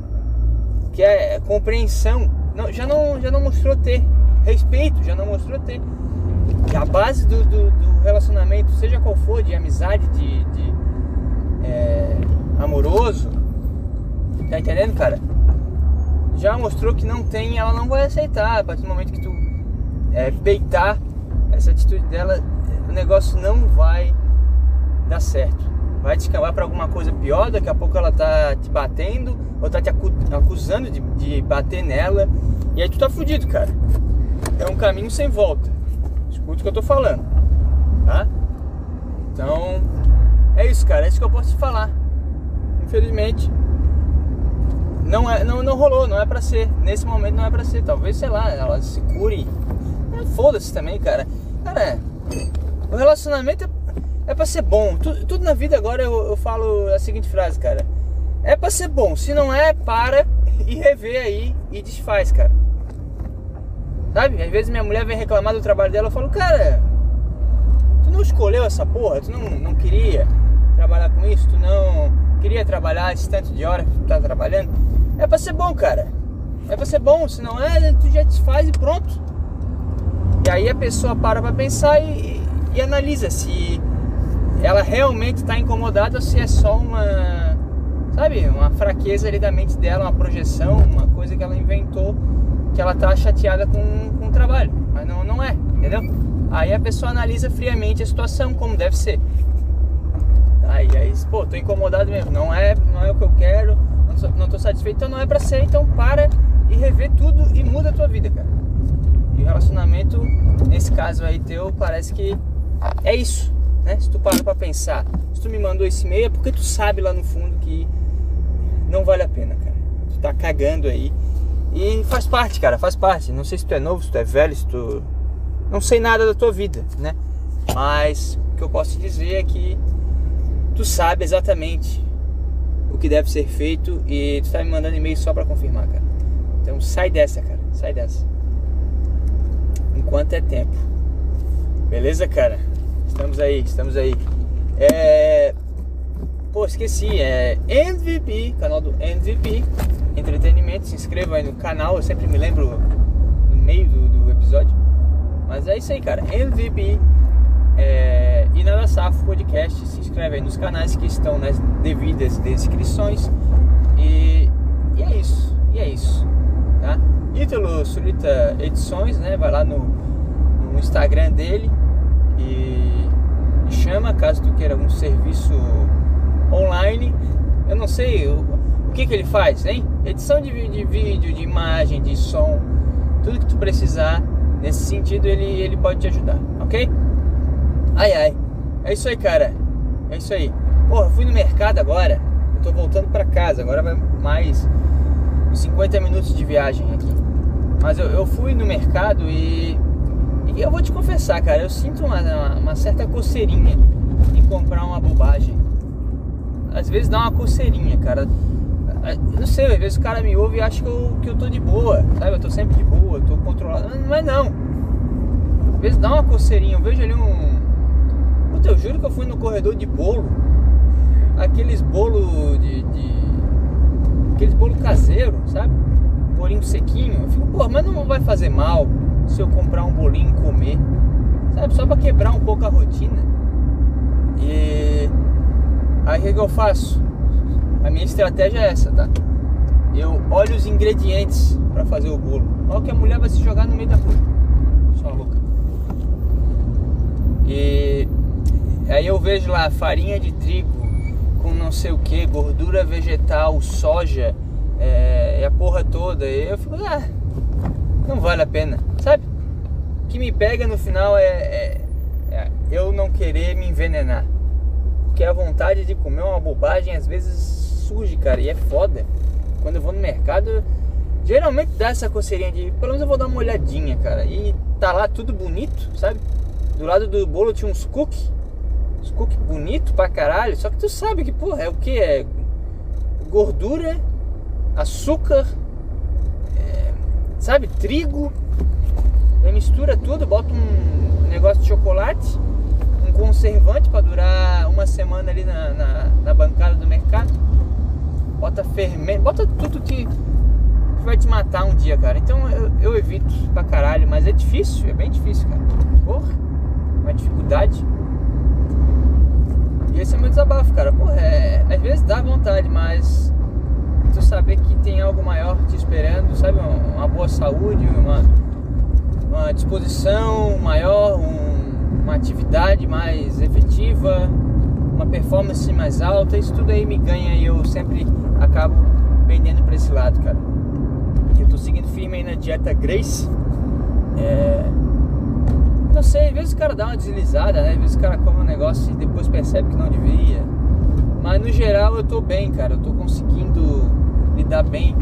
que é compreensão, não, já, não, já não mostrou ter. Respeito, já não mostrou ter. E a base do, do, do, relacionamento, seja qual for, de amizade, de, de é, amoroso, tá entendendo, cara? Já mostrou que não tem, ela não vai aceitar. A partir do momento que tu é, peitar essa atitude dela, o negócio não vai dar certo. Vai te escambar para alguma coisa pior, daqui a pouco ela tá te batendo ou tá te acusando de, de bater nela. E aí tu tá fudido, cara. É um caminho sem volta. Escuta o que eu tô falando, tá? Então, é isso, cara. É isso que eu posso te falar. Infelizmente, não, é, não, não rolou, não é pra ser. Nesse momento não é pra ser. Talvez, sei lá, ela se cure. É, Foda-se também, cara. Cara, o relacionamento é, é pra ser bom. Tudo, tudo na vida agora eu, eu falo a seguinte frase, cara. É pra ser bom. Se não é, para e revê aí e desfaz, cara. Sabe? Às vezes minha mulher vem reclamar do trabalho dela, eu falo, cara, tu não escolheu essa porra, tu não, não queria trabalhar com isso, tu não queria trabalhar esse tanto de hora que tu tá trabalhando. É pra ser bom, cara. É pra ser bom, se não é, tu já desfaz e pronto. E aí a pessoa para pra pensar e, e analisa se ela realmente está incomodada ou se é só uma, sabe, uma fraqueza ali da mente dela, uma projeção, uma coisa que ela inventou, que ela tá chateada com, com o trabalho. Mas não, não é, entendeu? Aí a pessoa analisa friamente a situação, como deve ser. Aí, aí, pô, tô incomodado mesmo, não é, não é o que eu quero, não, tô satisfeito, então não é pra ser, então para e rever tudo e muda a tua vida, cara. E o relacionamento, nesse caso aí teu, parece que é isso, né? Se tu para pra pensar, se tu me mandou esse e-mail é porque tu sabe lá no fundo que não vale a pena, cara. Tu tá cagando aí. E faz parte, cara, faz parte. Não sei se tu é novo, se tu é velho, se tu. Não sei nada da tua vida, né? Mas o que eu posso te dizer é que tu sabe exatamente que deve ser feito e tu tá me mandando e-mail só para confirmar, cara. Então sai dessa, cara. Sai dessa. Enquanto é tempo. Beleza, cara? Estamos aí, estamos aí. É... Pô, esqueci, é MVP, canal do MVP Entretenimento. Se inscreva aí no canal, eu sempre me lembro no meio do, do episódio. Mas é isso aí, cara. MVP é, e Nada Safo Podcast. Se inscreve aí nos canais que estão nas devidas descrições. E, e é isso. E é isso. Tá? Ítalo Surita Edições, né? Vai lá no, no Instagram dele e, e, chama caso tu queira algum serviço online. Eu não sei o, o que, que ele faz, hein? Edição de, de vídeo, de imagem, de som, tudo que tu precisar nesse sentido ele, ele pode te ajudar, ok? Ai ai. É isso aí, cara. É isso aí. Porra, fui no mercado agora. Eu tô voltando para casa. Agora vai mais 50 minutos de viagem aqui. Mas eu, eu fui no mercado e, e, eu vou te confessar, cara. Eu sinto uma, uma, uma certa coceirinha em comprar uma bobagem. Às vezes dá uma coceirinha, cara. Eu não sei, às vezes o cara me ouve e acha que eu, que eu tô de boa, sabe? Eu tô sempre de boa, tô controlado. É não. Às vezes dá uma coceirinha. Eu vejo ali um Puta, eu juro que eu fui no corredor de bolo. Aqueles bolo de. de aqueles bolo caseiro, sabe? Bolinho sequinho. Eu fico, pô, mas não vai fazer mal se eu comprar um bolinho e comer. Sabe? Só pra quebrar um pouco a rotina. E. Aí o que, eu faço? A minha estratégia é essa, tá? Eu olho os ingredientes para fazer o bolo. Olha que a mulher vai se jogar no meio da rua. Só louca. E Aí eu vejo lá farinha de trigo com não sei o que, gordura vegetal, soja é, a porra toda. E eu fico, ah, não vale a pena, sabe? que me pega no final é, é, é eu não querer me envenenar. Porque a vontade de comer uma bobagem às vezes surge, cara, e é foda. Quando eu vou no mercado, geralmente dá essa coceirinha de, pelo menos eu vou dar uma olhadinha, cara. E tá lá tudo bonito, sabe? Do lado do bolo tinha uns cookies. Cookies bonito pra caralho. Só que tu sabe que, porra, é o que? É gordura, açúcar, é, sabe? Trigo. Aí mistura tudo, bota um negócio de chocolate, um conservante para durar uma semana ali na, na, na, bancada do mercado. Bota fermento, bota tudo que, que vai te matar um dia, cara. Então eu, eu evito pra caralho, mas é difícil, é bem difícil, cara. Porra, uma dificuldade. E esse é meu desabafo, cara. Porra, é, às vezes dá vontade, mas tu saber que tem algo maior te esperando, sabe? Uma, boa saúde, uma uma disposição maior, um, uma atividade mais efetiva, uma performance mais alta, isso tudo aí me ganha e eu sempre acabo vendendo para esse lado, cara. Eu tô seguindo firme aí na dieta Grace. É... Não sei, às vezes o cara dá uma deslizada, né? Às vezes o cara come um negócio e depois percebe que não devia. Mas no geral eu tô bem, cara. Eu tô conseguindo lidar bem.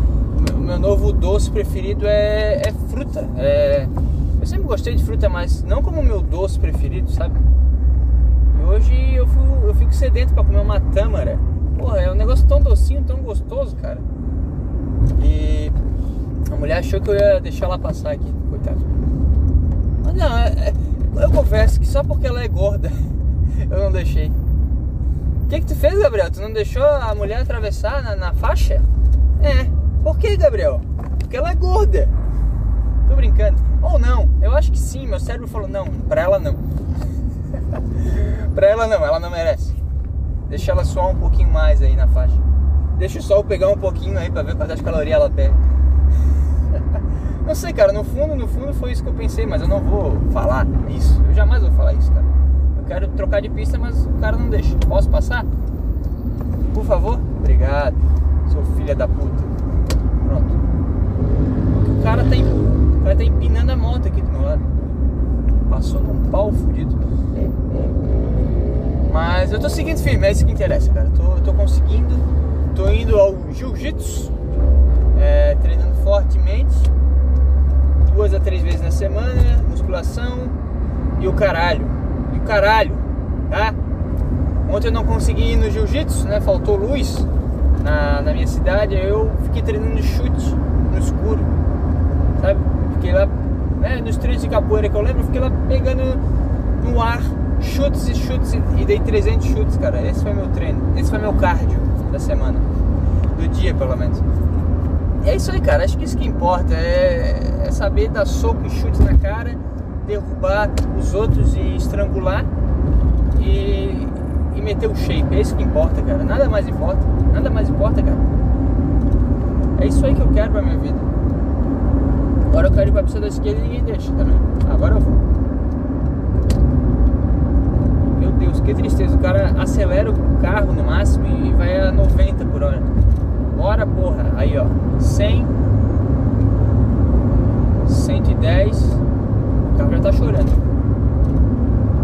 O meu novo doce preferido é, é fruta. É eu sempre gostei de fruta, mas não como meu doce preferido, sabe? E hoje eu, fui, eu fico sedento para comer uma tâmara. Porra, é um negócio tão docinho, tão gostoso, cara. E a mulher achou que eu ia deixar ela passar aqui, coitado. Não, é, é, eu confesso que só porque ela é gorda eu não deixei. O que, que tu fez, Gabriel? Tu não deixou a mulher atravessar na, na faixa? É. Por que, Gabriel? Porque ela é gorda. Tô brincando. Ou não, eu acho que sim, meu cérebro falou, não, pra ela não. pra ela não, ela não merece. Deixa ela suar um pouquinho mais aí na faixa. Deixa o sol pegar um pouquinho aí pra ver quantas calorias ela pega. Não sei, cara, no fundo, no fundo foi isso que eu pensei, mas eu não vou falar isso. Eu jamais vou falar isso, cara. Eu quero trocar de pista, mas o cara não deixa. Posso passar? Por favor? Obrigado, seu filho da puta. Pronto. O cara tem cara tá empinando a moto aqui do meu lado. Passou num pau fudido. Mas eu tô seguindo firme, é isso que interessa, cara. Tô, tô conseguindo. Tô indo ao jiu-jitsu, é, treinando fortemente. Duas a três vezes na semana, musculação e o caralho. E o caralho, tá? Ontem eu não consegui ir no jiu-jitsu, né? Faltou luz na, na minha cidade. Eu fiquei treinando chute no escuro, sabe? Fiquei lá, né, nos treinos de capoeira que eu lembro, fiquei lá pegando no ar chutes e chutes e dei 300 chutes, cara. Esse foi meu treino, esse foi meu cardio da semana, do dia pelo menos. É isso aí, cara. Acho que isso que importa é, é saber dar soco e chute na cara, derrubar os outros e estrangular e, e meter o shape. É isso que importa, cara. Nada mais importa. Nada mais importa, cara. É isso aí que eu quero pra minha vida. Agora eu quero ir pra pista da esquerda e ninguém deixa também. Agora eu vou. Meu Deus, que tristeza. O cara acelera o carro no máximo e vai a 90 por hora. Bora, porra. Aí, ó. 100. 110. O carro já tá chorando.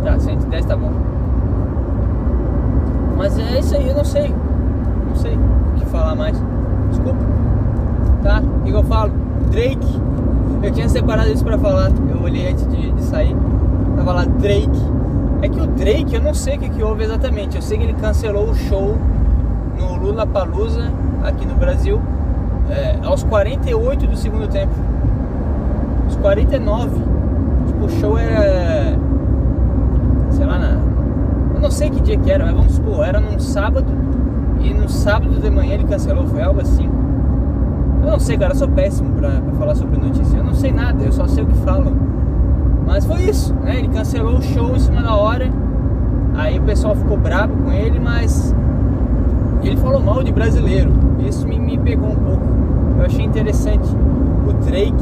Tá, 110 tá bom. Mas é isso aí, eu não sei. Não sei o que falar mais. Desculpa. Tá? O que eu falo? Drake eu tinha separado isso pra falar. Eu olhei antes de, de sair. Tava lá Drake. É que o Drake, eu não sei o que, que houve exatamente. Eu sei que ele cancelou o show no Lula Palusa aqui no Brasil é, aos 48 do segundo tempo. Os 49. Tipo, o show era. Sei lá, na, eu não sei que dia que era, mas vamos supor, era num sábado. E no sábado de manhã ele cancelou, foi algo assim. Eu não sei, cara, eu sou péssimo pra, pra falar sobre notícia. Eu não sei nada, eu só sei o que falam. Mas foi isso, né? Ele cancelou o show em cima da hora. Aí o pessoal ficou bravo com ele, mas ele falou mal de brasileiro. Isso me, me pegou um pouco. Eu achei interessante o Drake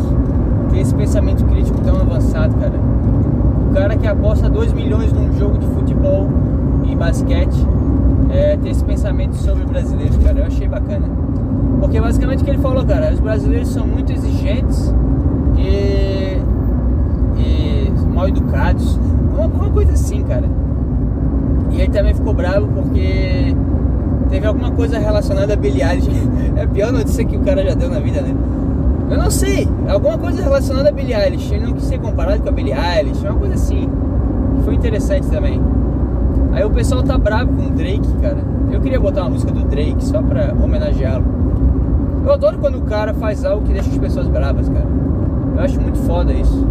ter esse pensamento crítico tão avançado, cara. O cara que aposta 2 milhões num jogo de futebol e basquete é, ter esse pensamento sobre o brasileiro, cara. Eu achei bacana. Porque basicamente o que ele falou, cara, os brasileiros são muito exigentes e, e mal educados. Uma, uma coisa assim, cara. E ele também ficou bravo porque teve alguma coisa relacionada a Eilish. É a pior notícia que o cara já deu na vida, né? Eu não sei, alguma coisa relacionada a Eilish. Ele não quis ser comparado com a Eilish, uma coisa assim. Foi interessante também. Aí o pessoal tá bravo com o Drake, cara. Eu queria botar uma música do Drake só pra homenageá-lo. Eu adoro quando o cara faz algo que deixa as pessoas bravas, cara. Eu acho muito foda isso.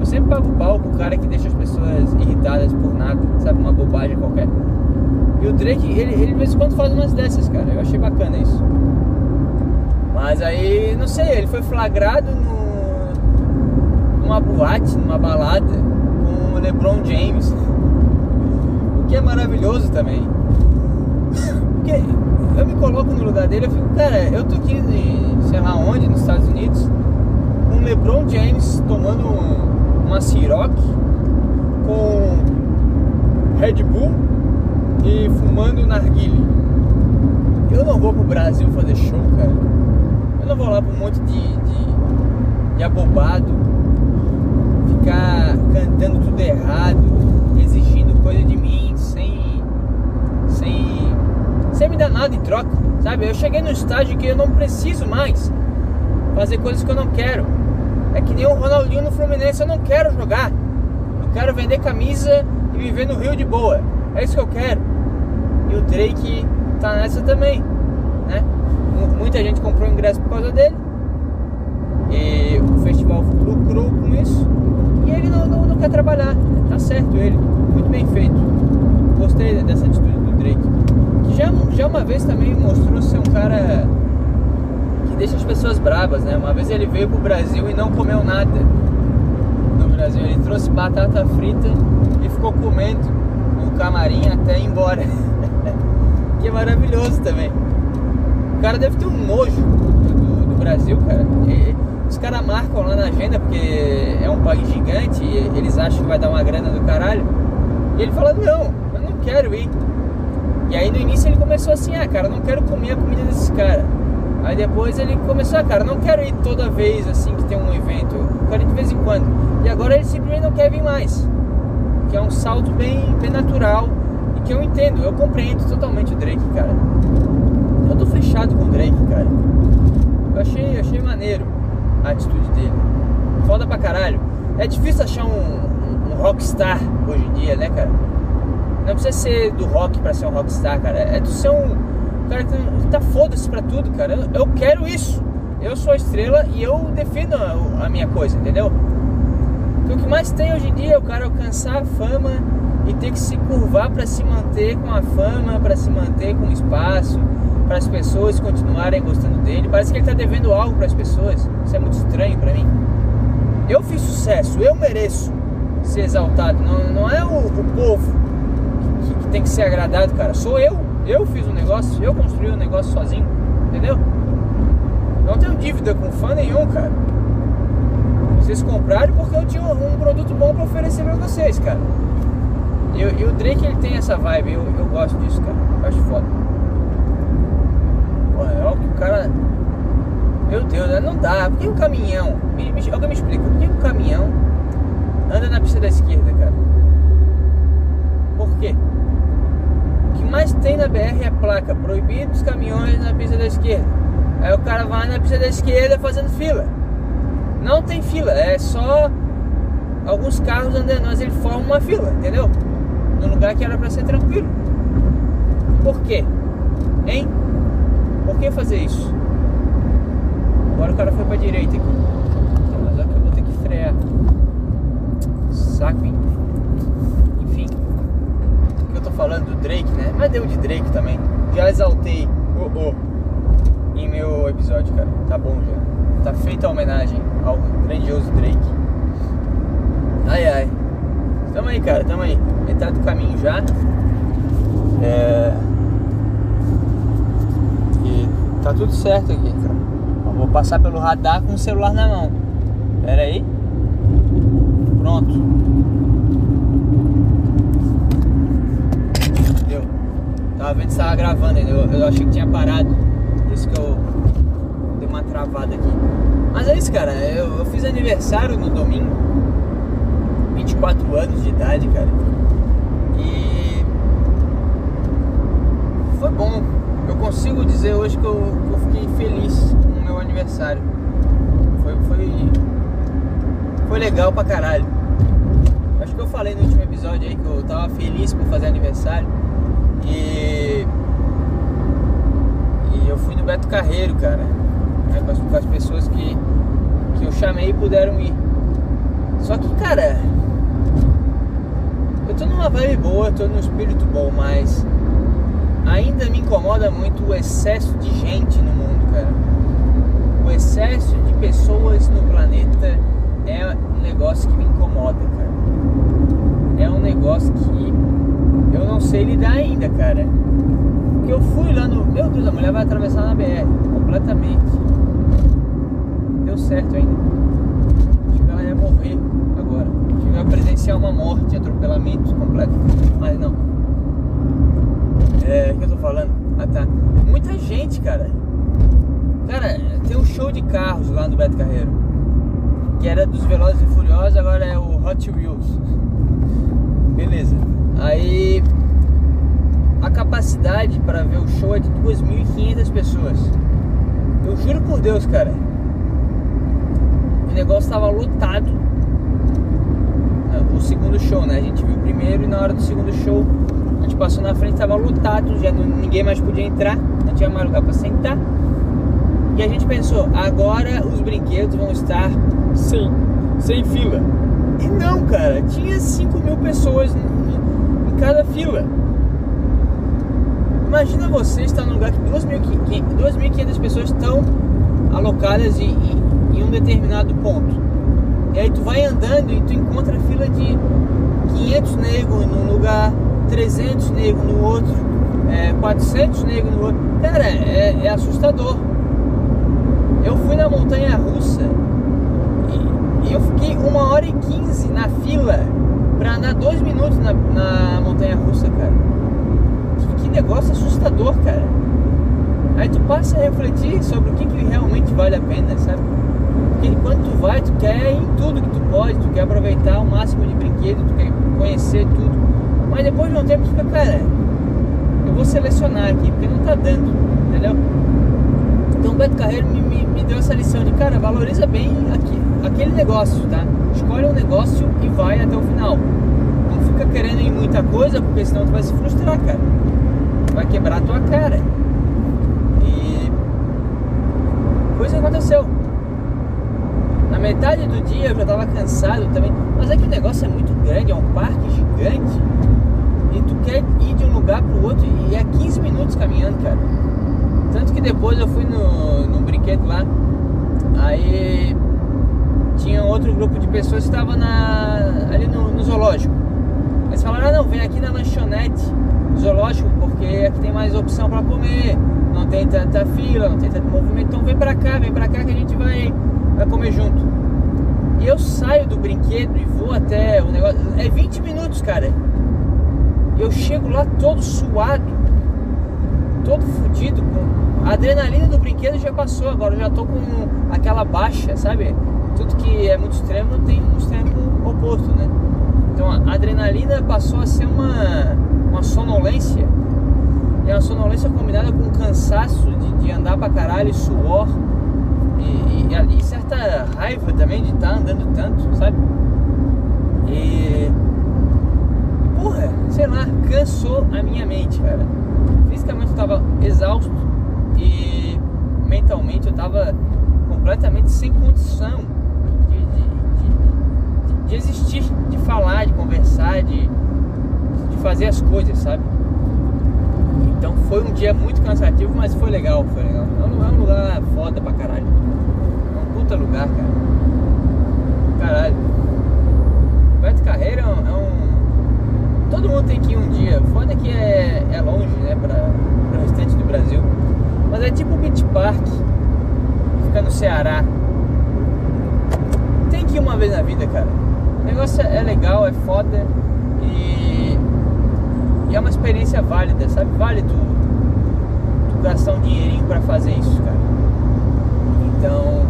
Eu sempre pago pau pro cara que deixa as pessoas irritadas por nada, sabe? Uma bobagem qualquer. E o Drake, ele, ele de vez em quando faz umas dessas, cara. Eu achei bacana isso. Mas aí, não sei, ele foi flagrado no, numa boate, numa balada, com o LeBron James. O que é maravilhoso também. Porque eu me coloco no lugar dele, eu fico, cara, eu tô aqui, sei lá onde, nos Estados Unidos, com o LeBron James tomando uma Ciroc com Red Bull e fumando narguile. Eu não vou pro Brasil fazer show, cara. Eu não vou lá pra um monte de, de, de abobado ficar cantando tudo errado, exigindo coisa de mim sem, sem, sem me dar nada em troca, sabe? Eu cheguei no estágio que eu não preciso mais fazer coisas que eu não quero. É que nem o Ronaldinho no Fluminense, eu não quero jogar. Eu quero vender camisa e viver no Rio de boa. É isso que eu quero. E o Drake tá nessa também, né? Muita gente comprou ingresso por causa dele. E o festival lucrou com isso. E ele não, não, não quer trabalhar. Tá certo ele. Muito bem feito. Gostei dessa atitude do Drake. Que já, já uma vez também mostrou ser um cara que deixa as pessoas bravas, né? Uma vez ele veio pro Brasil e não comeu nada no Brasil. Ele trouxe batata frita e ficou comendo no camarim até ir embora. que é maravilhoso também. O cara deve ter um nojo do, do Brasil, cara. E, os caras marcam lá na agenda porque é um país gigante e eles acham que vai dar uma grana do caralho. E ele fala, não, eu não quero ir. E aí no início ele começou assim, ah cara, não quero comer a comida desses caras. Aí depois ele começou, ah cara, não quero ir toda vez assim que tem um evento, eu quero ir de vez em quando. E agora ele simplesmente não quer vir mais. Que é um salto bem, bem natural que eu entendo, eu compreendo totalmente o Drake, cara. Eu tô fechado com o Drake, cara. Eu achei, achei maneiro a atitude dele. Foda pra caralho. É difícil achar um, um, um rockstar hoje em dia, né, cara? Não precisa ser do rock pra ser um rockstar, cara. É do ser um cara que tá foda-se pra tudo, cara. Eu, eu, quero isso. Eu sou a estrela e eu defino a, a minha coisa, entendeu? Porque o que mais tem hoje em dia é o cara alcançar a fama e ter que se curvar para se manter com a fama, para se manter com o espaço, para as pessoas continuarem gostando dele. Parece que ele tá devendo algo para as pessoas. Isso é muito estranho para mim. Eu fiz sucesso, eu mereço ser exaltado. Não, não é o, o povo que, que tem que ser agradado, cara. Sou eu. Eu fiz um negócio, eu construí um negócio sozinho, entendeu? Não tenho dívida com fã nenhum, cara. Vocês compraram porque eu tinha um produto bom para oferecer para vocês, cara. E, o Drake ele tem essa vibe, eu, eu gosto disso, cara. Eu acho foda. Pô, é óbvio que o cara. Meu Deus, né? não dá. Por que um caminhão? Me, me, alguém me explica, por que um caminhão anda na pista da esquerda, cara? Por quê? O que mais tem na BR é placa proibido os caminhões na pista da esquerda. Aí o cara vai na pista da esquerda fazendo fila. Não tem fila, é só alguns carros andando, mas ele forma uma fila, entendeu? No lugar que era para ser tranquilo. Por quê? Hein? Por que fazer isso? Agora o cara foi pra direita aqui. Mas é que eu vou ter que frear. Saco, hein? Enfim. O que eu tô falando do Drake, né? Mas deu de Drake também. Já exaltei o oh, oh, em meu episódio, cara. Tá bom já. Tá feita a homenagem ao grandioso Drake. Ai ai. Tamo aí, cara, tamo aí. Metade do caminho já. É. E tá tudo certo aqui, cara. Vou passar pelo radar com o celular na mão. Pera aí. Pronto. Deu. Tava vendo se tava gravando ainda. Eu, eu achei que tinha parado. Por isso que eu dei uma travada aqui. Mas é isso, cara. Eu, eu fiz aniversário no domingo 24 anos de idade, cara. E foi bom. Eu consigo dizer hoje que eu, que eu fiquei feliz com o meu aniversário. Foi, foi, foi legal pra caralho. Acho que eu falei no último episódio aí que eu tava feliz por fazer aniversário. E. E eu fui no Beto Carreiro, cara. Né, com, as, com as pessoas que, que eu chamei e puderam ir. Só que, cara. Eu tô numa vibe boa, tô num espírito bom, mas. Ainda me incomoda muito o excesso de gente no mundo, cara. O excesso de pessoas no planeta é um negócio que me incomoda, cara. É um negócio que eu não sei lidar ainda, cara. Porque eu fui lá no. Meu Deus, a mulher vai atravessar na BR completamente. Deu certo ainda. Acho que ela ia morrer agora. Ia presenciar uma morte, atropelamento completo. Mas não. É, o que eu tô falando? Ah tá. Muita gente, cara. Cara, tem um show de carros lá no Beto Carreiro. Que era dos Velozes e Furiosos, agora é o Hot Wheels. Beleza. Aí a capacidade para ver o show é de 2.500 pessoas. Eu juro por Deus, cara. O negócio estava lotado. Segundo show, né? A gente viu o primeiro e na hora do segundo show a gente passou na frente, estava lotado, já não, ninguém mais podia entrar, não tinha mais lugar para sentar. E a gente pensou, agora os brinquedos vão estar sem, sem fila. E não, cara, tinha 5 mil pessoas em cada fila. Imagina você estar num lugar que 2.500 pessoas estão alocadas em, em, em um determinado ponto. E aí tu vai andando e tu encontra fila de 500 negros num lugar, 300 negros no outro, é, 400 negros no outro. Cara, é, é assustador. Eu fui na montanha russa e, eu fiquei uma hora e quinze na fila pra andar dois minutos na, na montanha russa, cara. Que, que, negócio assustador, cara. Aí tu passa a refletir sobre o que, que realmente vale a pena, sabe? Porque quando tu vai, tu quer ir em tudo que tu pode, tu quer aproveitar o máximo de brinquedo, tu quer conhecer tudo. Mas depois de um tempo tu fica, cara, eu vou selecionar aqui, porque não tá dando, entendeu? Então o Beto Carreiro me, me, me, deu essa lição de, cara, valoriza bem aqui, aquele negócio, tá? Escolhe um negócio e vai até o final. Não fica querendo ir muita coisa, porque senão tu vai se frustrar, cara. Vai quebrar a tua cara. E coisa aconteceu. Metade do dia eu já tava cansado também. Mas é que o negócio é muito grande, é um parque gigante. E tu quer ir de um lugar pro outro e é 15 minutos caminhando, cara. Tanto que depois eu fui no, no brinquedo lá, aí tinha outro grupo de pessoas que estavam ali no, no, zoológico. Eles falaram, ah, não, vem aqui na lanchonete zoológico, porque aqui tem mais opção para comer, não tem tanta fila, não tem tanto movimento, então vem pra cá, vem pra cá que a gente vai, vai comer junto. E eu saio do brinquedo e vou até o negócio. É 20 minutos, cara. Eu chego lá todo suado, todo fodido, com a adrenalina do brinquedo já passou, agora eu já tô com aquela baixa, sabe? Tudo que é muito extremo tem um extremo oposto, né? Então a adrenalina passou a ser uma, uma sonolência. E é uma sonolência combinada com cansaço de, de andar pra caralho, suor e, e, e, certa raiva também de estar tá andando tanto, sabe? E. Porra, sei lá, cansou a minha mente, cara. Fisicamente eu tava exausto e mentalmente eu tava completamente sem condição de, de, de, de existir, de falar, de conversar, de, de fazer as coisas, sabe? Então foi um dia muito cansativo, mas foi legal, foi legal. É um, é um lugar foda pra caralho. É um puta lugar, cara. Caralho. Beto Carreira é um, é um, Todo mundo tem que ir um dia. Foda que é, é longe, né, pra, pra restante do Brasil. Mas é tipo Beach Park, fica no Ceará. Tem que ir uma vez na vida, cara. O negócio é legal, é foda e, e é uma experiência válida, sabe? Vale tu, tu gastar um dinheirinho pra fazer isso, cara. Então,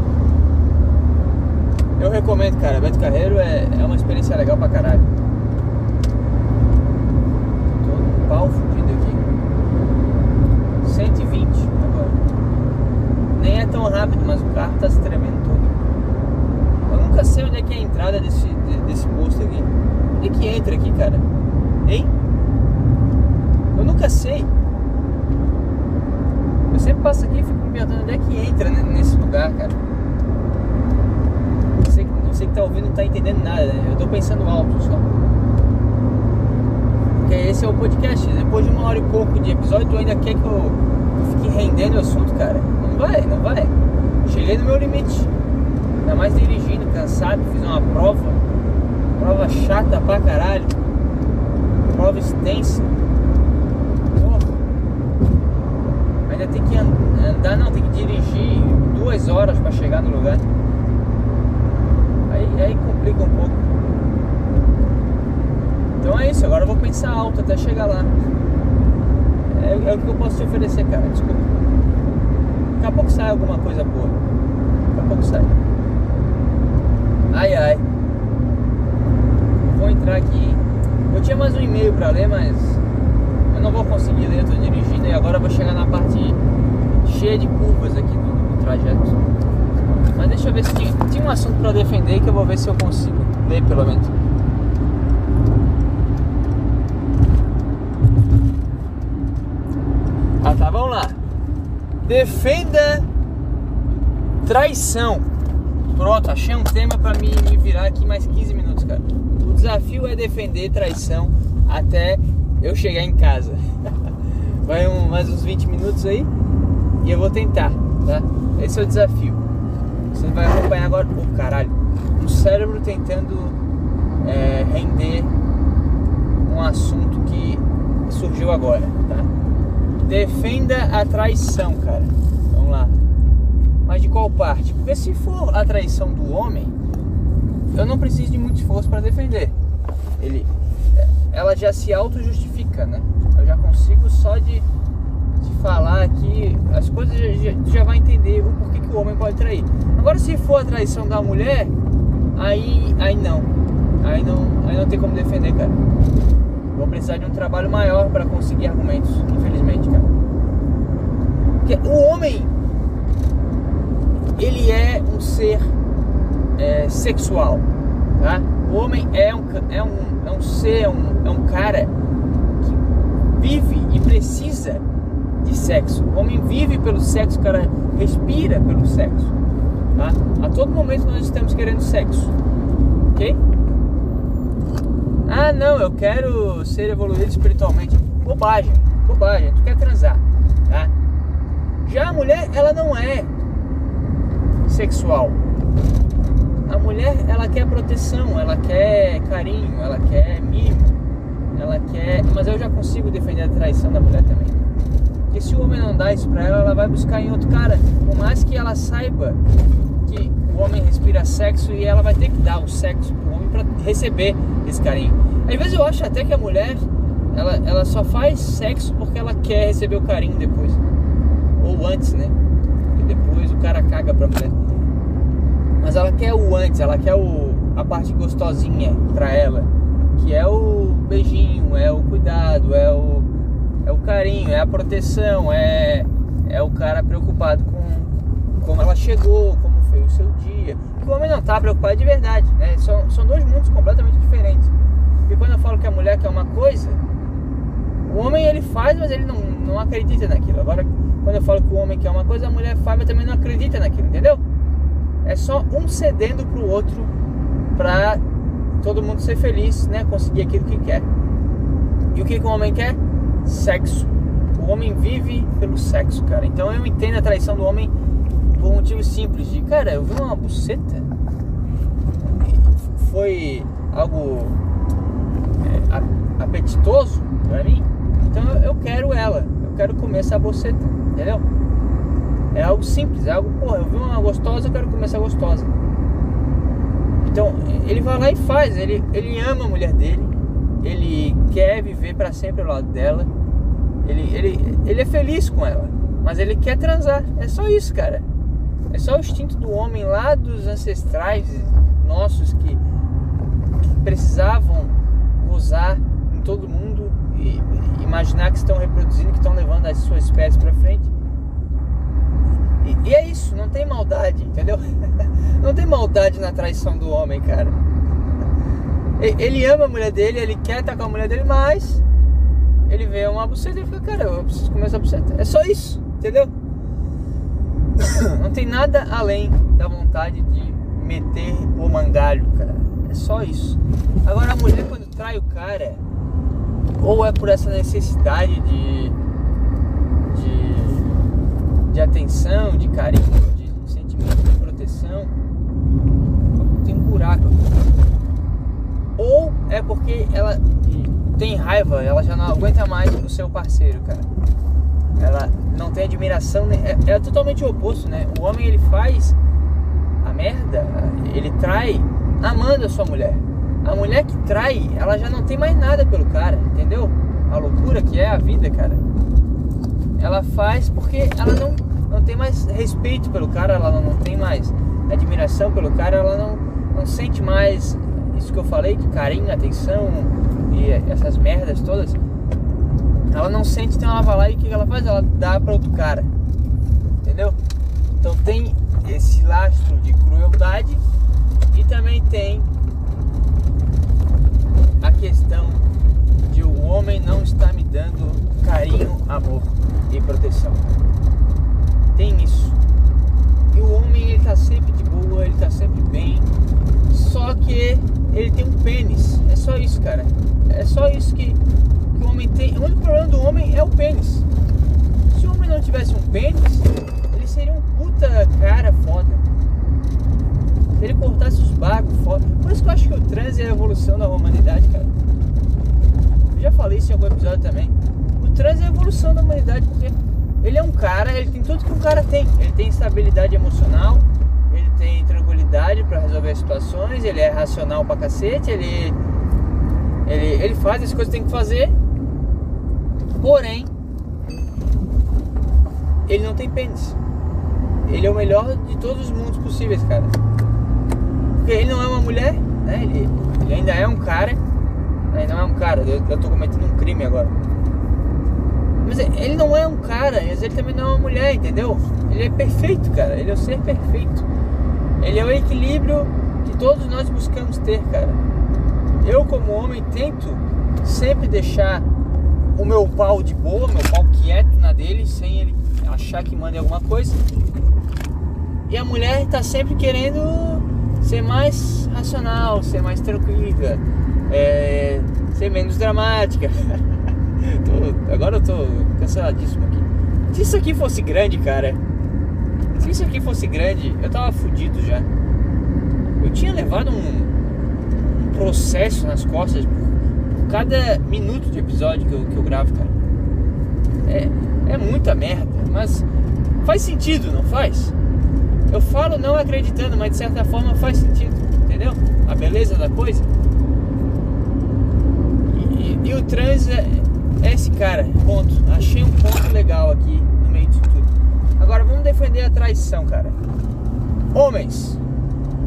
Eu recomendo, cara. Beto Carreiro é, é uma experiência legal pra caralho. Tô num pau fudido aqui. 120 agora. Nem é tão rápido, mas o carro tá se tremendo todo. Eu nunca sei onde é que é a entrada desse, de- desse posto aqui. Onde é que entra aqui, cara? Hein? Nunca sei. Eu sempre passo aqui e fico me perguntando onde é que entra né, nesse lugar, cara. Você, você que tá ouvindo não tá entendendo nada, né? Eu tô pensando alto só. Porque esse é o podcast. Depois de uma hora e pouco de episódio, tu ainda quer que eu, eu fique rendendo o assunto, cara? Não vai, não vai. Cheguei no meu limite. Ainda mais dirigindo, cansado, fiz uma prova. Prova chata pra caralho. Prova extensa. Porra. Ainda tem que an- andar, não, tem que dirigir duas horas pra chegar no lugar. Aí, aí complica um pouco. Então é isso, agora eu vou pensar alto até chegar lá. É, é o que eu posso te oferecer, cara, desculpa. Daqui a pouco sai alguma coisa boa. Daqui a pouco sai. Ai ai. Vou entrar aqui. Eu tinha mais um e-mail pra ler, mas não vou conseguir eu tô dirigindo e agora vou chegar na parte cheia de curvas aqui do, do trajeto. Mas deixa eu ver se tinha, tinha um assunto pra defender que eu vou ver se eu consigo ler pelo menos. Ah tá, vamos lá. Defenda traição. Pronto, achei um tema me, me virar aqui mais 15 minutos, cara. O desafio é defender traição até eu chegar em casa. Vai um, mais uns 20 minutos aí e eu vou tentar, tá? Esse é o desafio. Você vai acompanhar agora, o caralho, um cérebro tentando é, render um assunto que surgiu agora, tá? Defenda a traição, cara. Vamos lá. Mas de qual parte? Porque se for a traição do homem, eu não preciso de muito esforço para defender. Ele, ela já se auto-justifica, né? Eu já consigo só de, de falar aqui as coisas, já, já, vai entender o porquê que o homem pode trair. Agora, se for a traição da mulher, aí, aí não. Aí não, aí não tem como defender, cara. Vou precisar de um trabalho maior para conseguir argumentos, infelizmente, cara. Porque o homem, ele é um ser é, sexual, tá? O homem é um, é um, é um ser, um, é um cara que vive e precisa de sexo. O homem vive pelo sexo, o cara respira pelo sexo, tá? A todo momento nós estamos querendo sexo, ok? Ah, não, eu quero ser evoluído espiritualmente. Bobagem, bobagem. Tu quer transar, tá? Já a mulher, ela não é sexual. A mulher, ela quer proteção, ela quer carinho, ela quer mimo, ela quer. Mas eu já consigo defender a traição da mulher também. Porque se o homem não dá isso pra ela, ela vai buscar em outro cara. Por mais que ela saiba que o homem respira sexo e ela vai ter que dar o sexo pro homem pra receber esse carinho. Às vezes eu acho até que a mulher, ela, ela só faz sexo porque ela quer receber o carinho depois. Ou antes, né? E depois o cara caga pra mulher. Mas ela quer o antes, ela quer o, a parte gostosinha pra ela. Que é o beijinho, é o cuidado, é o, é o carinho, é a proteção, é, é o cara preocupado com como ela chegou, como foi o seu dia. O homem não tá preocupado de verdade, né? São, são dois mundos completamente diferentes. Porque quando eu falo que a mulher quer uma coisa, o homem ele faz, mas ele não, não acredita naquilo. Agora, quando eu falo que o homem quer uma coisa, a mulher faz, mas também não acredita naquilo, entendeu? É só um cedendo pro outro pra todo mundo ser feliz, né? Conseguir aquilo que quer. E o que, que o homem quer? Sexo. O homem vive pelo sexo, cara. Então eu entendo a traição do homem por um motivo simples de, cara, eu vi uma buceta. Foi algo é, apetitoso pra mim. Então eu quero ela. Eu quero comer essa buceta, entendeu? É algo simples, é algo, porra, eu vi uma gostosa, eu quero comer essa gostosa. Então, ele vai lá e faz, ele, ele ama a mulher dele, ele quer viver pra sempre ao lado dela, ele, ele, ele é feliz com ela, mas ele quer transar, é só isso, cara. É só o instinto do homem lá dos ancestrais, nossos que, que precisavam gozar em todo mundo e imaginar que estão reproduzindo, que estão levando as suas espécies para frente. E, é isso, não tem maldade, entendeu? não tem maldade na traição do homem, cara. Ele ama a mulher dele, ele quer estar com a mulher dele, mas ele vê uma buceta e fica, cara, eu preciso comer essa buceta. É só isso, entendeu? Não tem nada além da vontade de meter o mangalho, cara. É só isso. Agora a mulher quando trai o cara, ou é por essa necessidade de, de, atenção, de carinho, de sentimento de proteção, tem um buraco. Ou é porque ela tem raiva, ela já não aguenta mais o seu parceiro, cara. Ela não tem admiração, é, é totalmente o oposto, né? O homem ele faz a merda, ele trai amando a sua mulher. A mulher que trai, ela já não tem mais nada pelo cara, entendeu? A loucura que é a vida, cara. Ela faz porque ela não, não tem mais respeito pelo cara, ela não, tem mais admiração pelo cara, ela não, não sente mais isso que eu falei, carinho, atenção e essas merdas todas. Ela não sente, então ela vai lá e o que ela faz? Ela dá para outro cara. Entendeu? Então tem esse lastro de crueldade e também tem a questão homem não estar me dando carinho, amor e proteção. Tem isso. E o homem ele tá sempre de boa, ele tá sempre bem. Só que ele tem um pênis. É só isso, cara. É só isso que, que o homem tem. O único problema do homem é o pênis. Se o homem não tivesse um pênis, ele seria um puta cara foda. Se ele cortasse os bagos foda. Por isso que eu acho que o trans é a evolução da humanidade, cara. Já falei isso em algum episódio também. O trans é a evolução da humanidade porque ele é um cara, ele tem tudo que um cara tem. Ele tem estabilidade emocional, ele tem tranquilidade para resolver situações, ele é racional pra cacete, ele, ele, ele faz as coisas que tem que fazer, porém, ele não tem pênis. Ele é o melhor de todos os mundos possíveis, cara. Porque ele não é uma mulher, né? Ele, ele ainda é um cara. Ele não é um cara, eu, eu tô cometendo um crime agora. Mas ele não é um cara, mas ele também não é uma mulher, entendeu? Ele é perfeito, cara. Ele é o ser perfeito. Ele é o equilíbrio que todos nós buscamos ter, cara. Eu, como homem, tento sempre deixar o meu pau de boa, meu pau quieto na dele, sem ele achar que manda alguma coisa. E a mulher tá sempre querendo ser mais racional, ser mais tranquila, é, ser menos dramática. tô, agora eu tô canceladíssimo aqui. Se isso aqui fosse grande, cara, se isso aqui fosse grande, eu tava fudido já. Eu tinha levado um, um processo nas costas por, por, cada minuto de episódio que eu, que eu gravo, cara. É, é muita merda, mas faz sentido, não faz? Eu falo não acreditando, mas de certa forma faz sentido, entendeu? A beleza da coisa. E, o trans é, é esse cara, ponto. Achei um ponto legal aqui Agora vamos defender a traição, cara. Homens,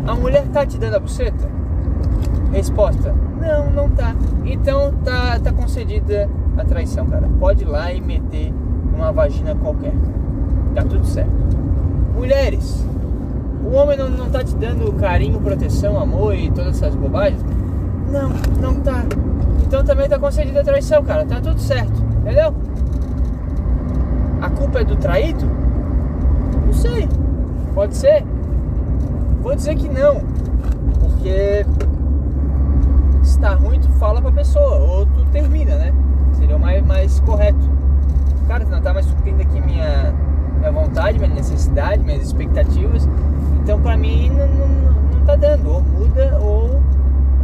a mulher tá te dando a buceta? Resposta: Não, não tá. Então tá, tá concedida a traição, cara. Pode ir lá e meter uma vagina qualquer. Tá tudo certo. Mulheres, o homem não, não tá te dando carinho, proteção, amor e todas essas bobagens? Não, não tá. Então também tá concedida a traição, cara. Tá tudo certo, entendeu? A culpa é do traído? sei. Pode ser. Vou dizer que não. Porque se tá ruim, tu fala pra pessoa. Ou tu termina, né? Seria o mais, mais correto. Cara, tu não tá mais suprindo aqui minha, minha vontade, minha necessidade, minhas expectativas. Então pra mim não, não, não tá dando. Ou muda ou.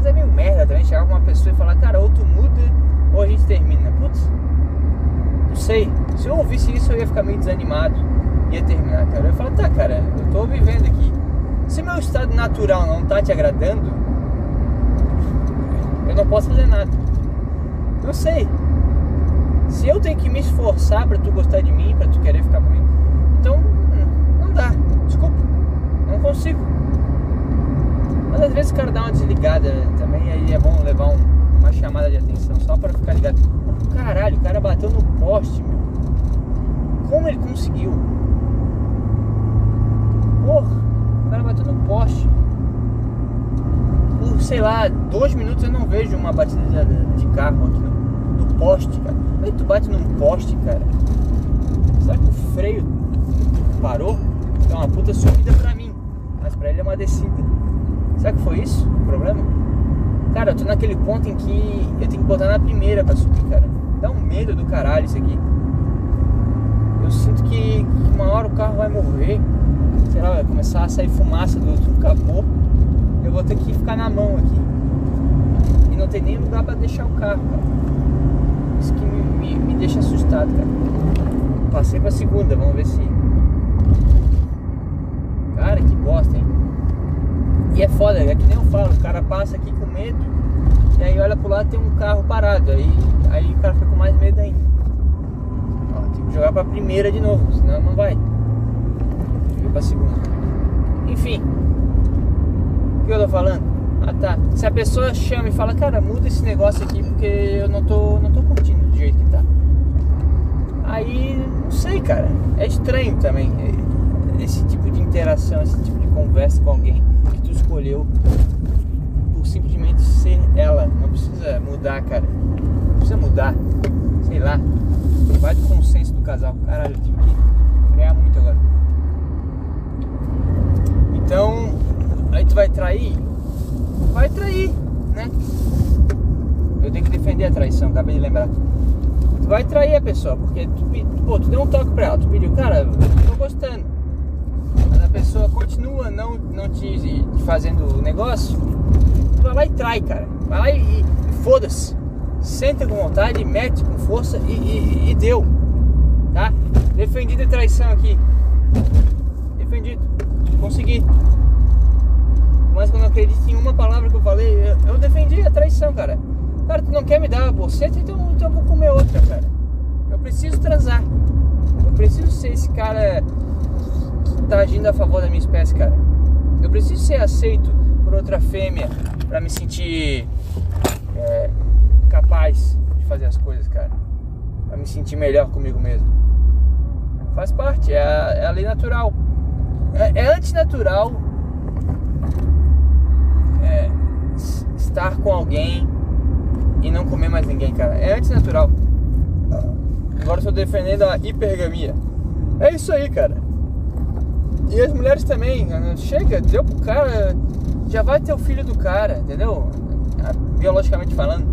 Mas é meio merda também chegar com uma pessoa e falar, cara, ou tu muda ou a gente termina. Putz, não sei. Se eu ouvisse isso eu ia ficar meio desanimado ia terminar, cara. Eu ia falar, tá, cara, eu tô vivendo aqui. Se meu estado natural não tá te agradando, eu não posso fazer nada. Não sei. Se eu tenho que me esforçar para tu gostar de mim, para tu querer ficar comigo, então não dá. Desculpa, não consigo. Mas às vezes o cara dá uma desligada também, aí é bom levar um, uma chamada de atenção só para ficar ligado. Caralho, o cara bateu no poste, meu. Como ele conseguiu? Porra, o cara bateu no poste. Por, sei lá, dois minutos eu não vejo uma batida de, de carro aqui no, no poste, cara. Aí tu bate num poste, cara. Será que o freio parou? É uma puta subida pra mim, mas pra ele é uma descida. Será que foi isso o problema? Cara, eu tô naquele ponto em que eu tenho que botar na primeira pra subir, cara. Dá um medo do caralho isso aqui. Eu sinto que uma hora o carro vai morrer. Sei lá, vai começar a sair fumaça do, do capô. Eu vou ter que ficar na mão aqui. E não tem nem lugar pra deixar o carro, cara. Isso que me, me, me deixa assustado, cara. Passei pra segunda, vamos ver se. Cara, que bosta, hein? E é foda, é que nem eu falo, o cara passa aqui com medo e aí olha pro lado tem um carro parado, aí, aí o cara fica com mais medo ainda. Ó, tem que jogar pra primeira de novo, senão não vai. Joga pra segunda. Enfim. O que eu tô falando? Ah tá. Se a pessoa chama e fala, cara, muda esse negócio aqui porque eu não tô, não tô curtindo do jeito que tá. Aí, não sei, cara. É estranho também esse tipo de interação, esse tipo de conversa com alguém escolheu por simplesmente ser ela. Não precisa mudar, cara. Não precisa mudar. Sei lá. Vai do consenso do casal. Caralho, eu tive que ganhar muito agora. Então, aí tu vai trair? Vai trair, né? Eu tenho que defender a traição, acabei de lembrar. Tu vai trair a pessoa, porque tu, pô, tu deu um toque pra ela, tu pediu, cara, tô gostando. Pessoa continua não, não te fazendo o negócio, vai lá e trai, cara. Vai lá e, e foda-se. Senta com vontade, mete com força e, e, e deu. Tá? Defendido a traição aqui. Defendido. Consegui. Mas quando eu acredito em uma palavra que eu falei, eu, eu defendi a traição, cara. Cara, tu não quer me dar a bolseta, então, então eu vou comer outra, cara. Eu preciso transar. Eu preciso ser esse cara tá agindo a favor da minha espécie, cara. Eu preciso ser aceito por outra fêmea para me sentir é, capaz de fazer as coisas, cara. Pra me sentir melhor comigo mesmo. Faz parte, é a, é a lei natural. É, é antinatural é, estar com alguém e não comer mais ninguém, cara. É antinatural. Agora eu tô defendendo a hipergamia. É isso aí, cara. E as mulheres também, né? chega, deu pro cara, já vai ter o filho do cara, entendeu? Biologicamente falando.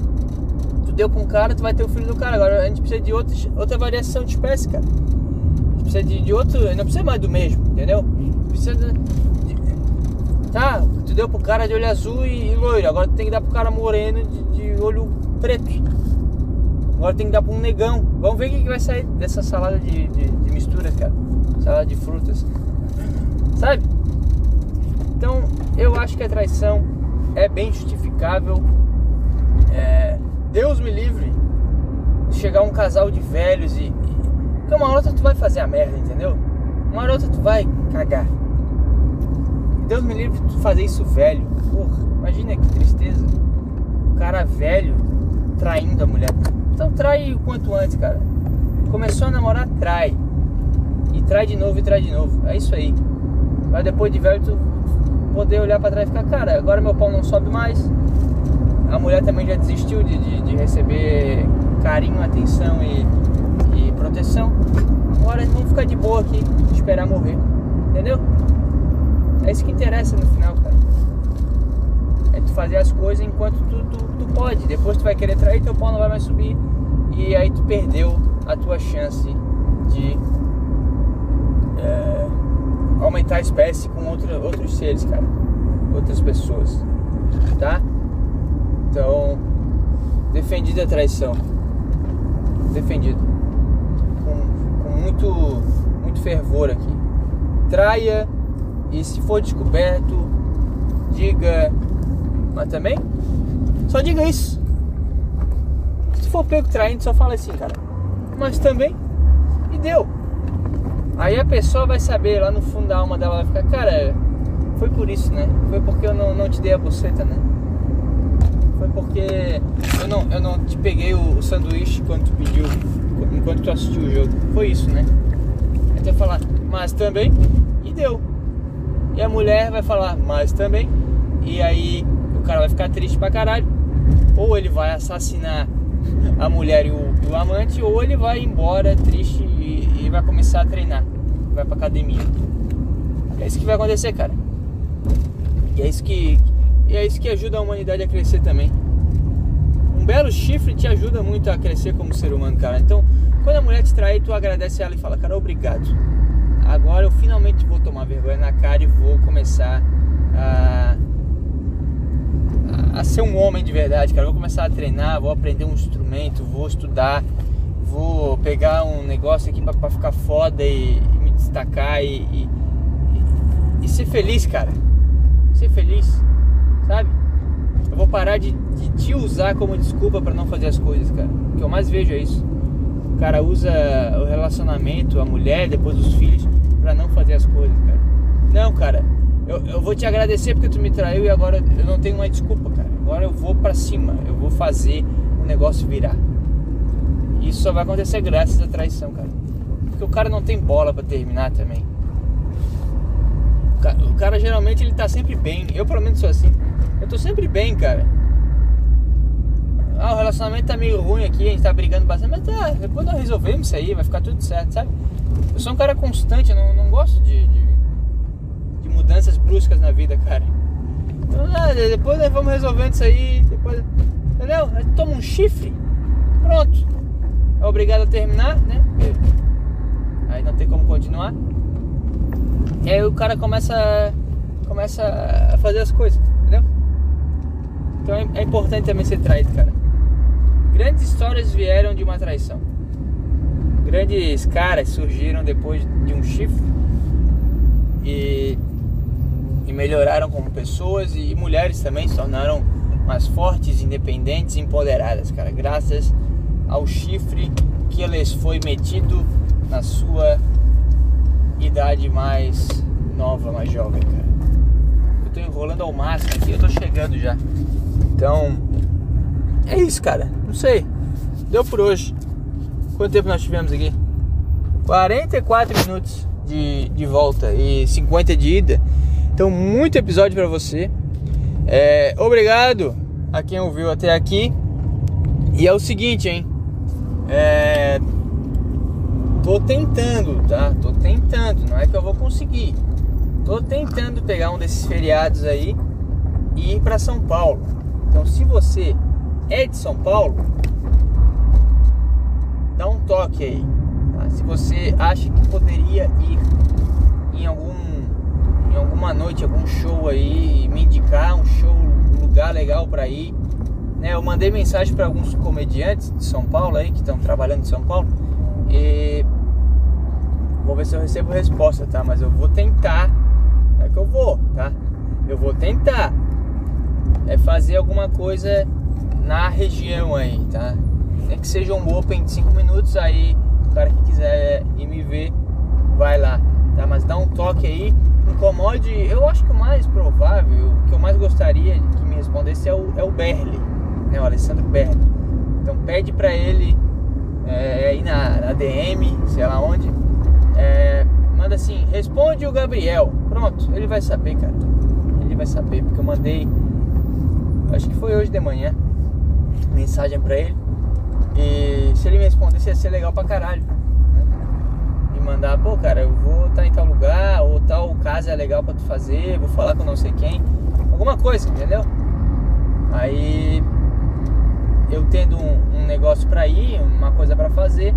Tu deu pra um cara, tu vai ter o filho do cara. Agora a gente precisa de outra, outra variação de espécie, cara. A gente precisa de, de outro. Não precisa mais do mesmo, entendeu? Precisa de, de, Tá, tu deu pro cara de olho azul e, e loiro. Agora tu tem que dar pro cara moreno de, de olho preto. Agora tem que dar pra um negão. Vamos ver o que, que vai sair dessa salada de, de, de mistura, cara. Salada de frutas. Sabe? Então, eu acho que a traição é bem justificável. É, Deus me livre de chegar um casal de velhos e, e. Porque uma hora tu vai fazer a merda, entendeu? Uma hora tu vai cagar. Deus me livre de fazer isso velho. Porra, imagina que tristeza. O cara velho traindo a mulher. Então trai o quanto antes, cara. Começou a namorar, trai. E trai de novo e trai de novo. É isso aí. Pra depois de velho tu poder olhar pra trás e ficar, cara, agora meu pau não sobe mais. A mulher também já desistiu de, de, de receber carinho, atenção e, e proteção. Agora vamos ficar de boa aqui, esperar morrer. Entendeu? É isso que interessa no final, cara. É tu fazer as coisas enquanto tu, tu, tu pode. Depois tu vai querer trair, teu pau não vai mais subir. E aí tu perdeu a tua chance de. É, aumentar a espécie com outra, outros seres, cara. Outras pessoas. Tá? Então, defendido a traição. Defendido. Com, com muito, muito fervor aqui. Traia e se for descoberto, diga. Mas também, só diga isso. Se for pego traindo, só fala assim, cara. Mas também, e deu. Aí a pessoa vai saber lá no fundo da alma dela, vai ficar, cara, foi por isso, né? Foi porque eu não, não te dei a buceta, né? Foi porque eu não, eu não te peguei o, o sanduíche quando tu pediu, enquanto tu assistiu o jogo. Foi isso, né? Vai falar, mas também, e deu. E a mulher vai falar, mas também, e aí o cara vai ficar triste pra caralho. Ou ele vai assassinar a mulher e o, e o amante, ou ele vai embora triste e, vai começar a treinar, vai pra academia. É isso que vai acontecer, cara. E é isso que, é isso que ajuda a humanidade a crescer também. Um belo chifre te ajuda muito a crescer como ser humano, cara. Então, quando a mulher te trai, tu agradece ela e fala, cara, obrigado. Agora eu finalmente vou tomar vergonha na cara e vou começar a, a, ser um homem de verdade, cara. Vou começar a treinar, vou aprender um instrumento, vou estudar, vou pegar um negócio aqui para ficar foda e, e, me destacar e, e, e ser feliz, cara. Ser feliz sabe? Eu vou parar de, de te usar como desculpa para não fazer as coisas, cara. O que eu mais vejo é isso. O cara usa o relacionamento, a mulher, depois os filhos, para não fazer as coisas, cara. Não, cara, eu, eu vou te agradecer porque tu me traiu e agora eu não tenho mais desculpa, cara. Agora eu vou para cima, eu vou fazer o negócio virar. Isso só vai acontecer graças à traição, cara. Porque o cara não tem bola para terminar também. O cara geralmente ele tá sempre bem. Eu pelo menos sou assim. Eu tô sempre bem, cara. Ah, o relacionamento tá meio ruim aqui, a gente tá brigando bastante, mas tá, depois nós resolvemos isso aí, vai ficar tudo certo, sabe? Eu sou um cara constante, eu não, não gosto de, de, de mudanças bruscas na vida, cara. Então, ah, depois nós vamos resolvendo isso aí, depois. Entendeu? Toma um chifre, pronto. É obrigado a terminar, né? Aí não tem como continuar. E aí o cara começa, começa a fazer as coisas, entendeu? Então é, é importante também ser traído, cara. Grandes histórias vieram de uma traição. Grandes caras surgiram depois de um chifre e, e melhoraram como pessoas e, e mulheres também se tornaram mais fortes, independentes empoderadas, cara, graças ao chifre que lhes foi metido na sua idade mais nova, mais jovem, cara. Eu tô enrolando ao máximo aqui, eu tô chegando já. Então, é isso, cara. Não sei. Deu por hoje. Quanto tempo nós tivemos aqui? 44 minutos de, de volta e 50 de ida. Então, muito episódio para você. É, obrigado a quem ouviu até aqui. E é o seguinte, hein? É, tô tentando, tá? Tô tentando, não é que eu vou conseguir. Tô tentando pegar um desses feriados aí e ir para São Paulo. Então, se você é de São Paulo, dá um toque aí. Tá? Se você acha que poderia ir em algum em alguma noite, algum show aí, me indicar um show, um lugar legal para ir. Né, eu mandei mensagem para alguns comediantes de São Paulo aí que estão trabalhando em São Paulo e Vou ver se eu recebo resposta, tá? Mas eu vou tentar. É que eu vou, tá? Eu vou tentar. É fazer alguma coisa na região aí, tá? Nem que seja um open de 5 minutos aí. O cara que quiser ir me ver, vai lá, tá? Mas dá um toque aí. Incomode. Eu acho que o mais provável, o que eu mais gostaria que me respondesse é o, é o Berli, né? O Alessandro Berli. Então pede pra ele é, ir na, na DM, sei lá onde é, manda assim, responde o Gabriel. Pronto, ele vai saber, cara. Ele vai saber, porque eu mandei, acho que foi hoje de manhã, mensagem pra ele. E se ele me respondesse, ia ser legal pra caralho. Né? E mandar, pô, cara, eu vou estar tá em tal lugar, ou tal casa é legal pra tu fazer, vou falar com não sei quem. Alguma coisa, entendeu? Aí eu tendo um, um negócio pra ir, uma coisa pra fazer,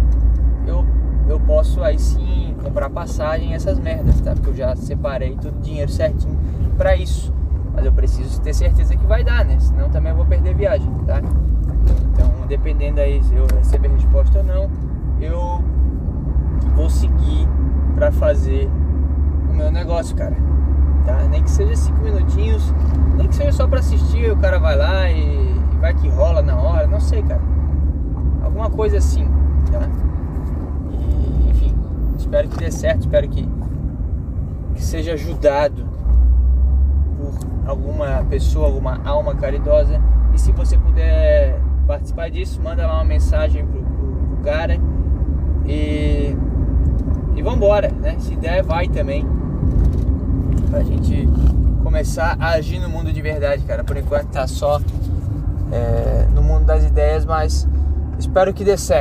eu eu posso aí sim comprar passagem essas merdas, tá? Porque eu já separei todo o dinheiro certinho para isso. Mas eu preciso ter certeza que vai dar, né? Senão também eu vou perder viagem, tá? Então, dependendo aí se eu receber resposta ou não, eu vou seguir para fazer o meu negócio, cara. Tá? Nem que seja cinco minutinhos, nem que seja só para assistir, o cara vai lá e vai que rola na hora, não sei, cara. Alguma coisa assim, tá? Espero que dê certo, espero que, que seja ajudado por alguma pessoa, alguma alma caridosa. E se você puder participar disso, manda lá uma mensagem pro, pro, pro cara e, e vambora, né? Se der, vai também. Pra gente começar a agir no mundo de verdade, cara. Por enquanto tá só é, no mundo das ideias, mas espero que dê certo.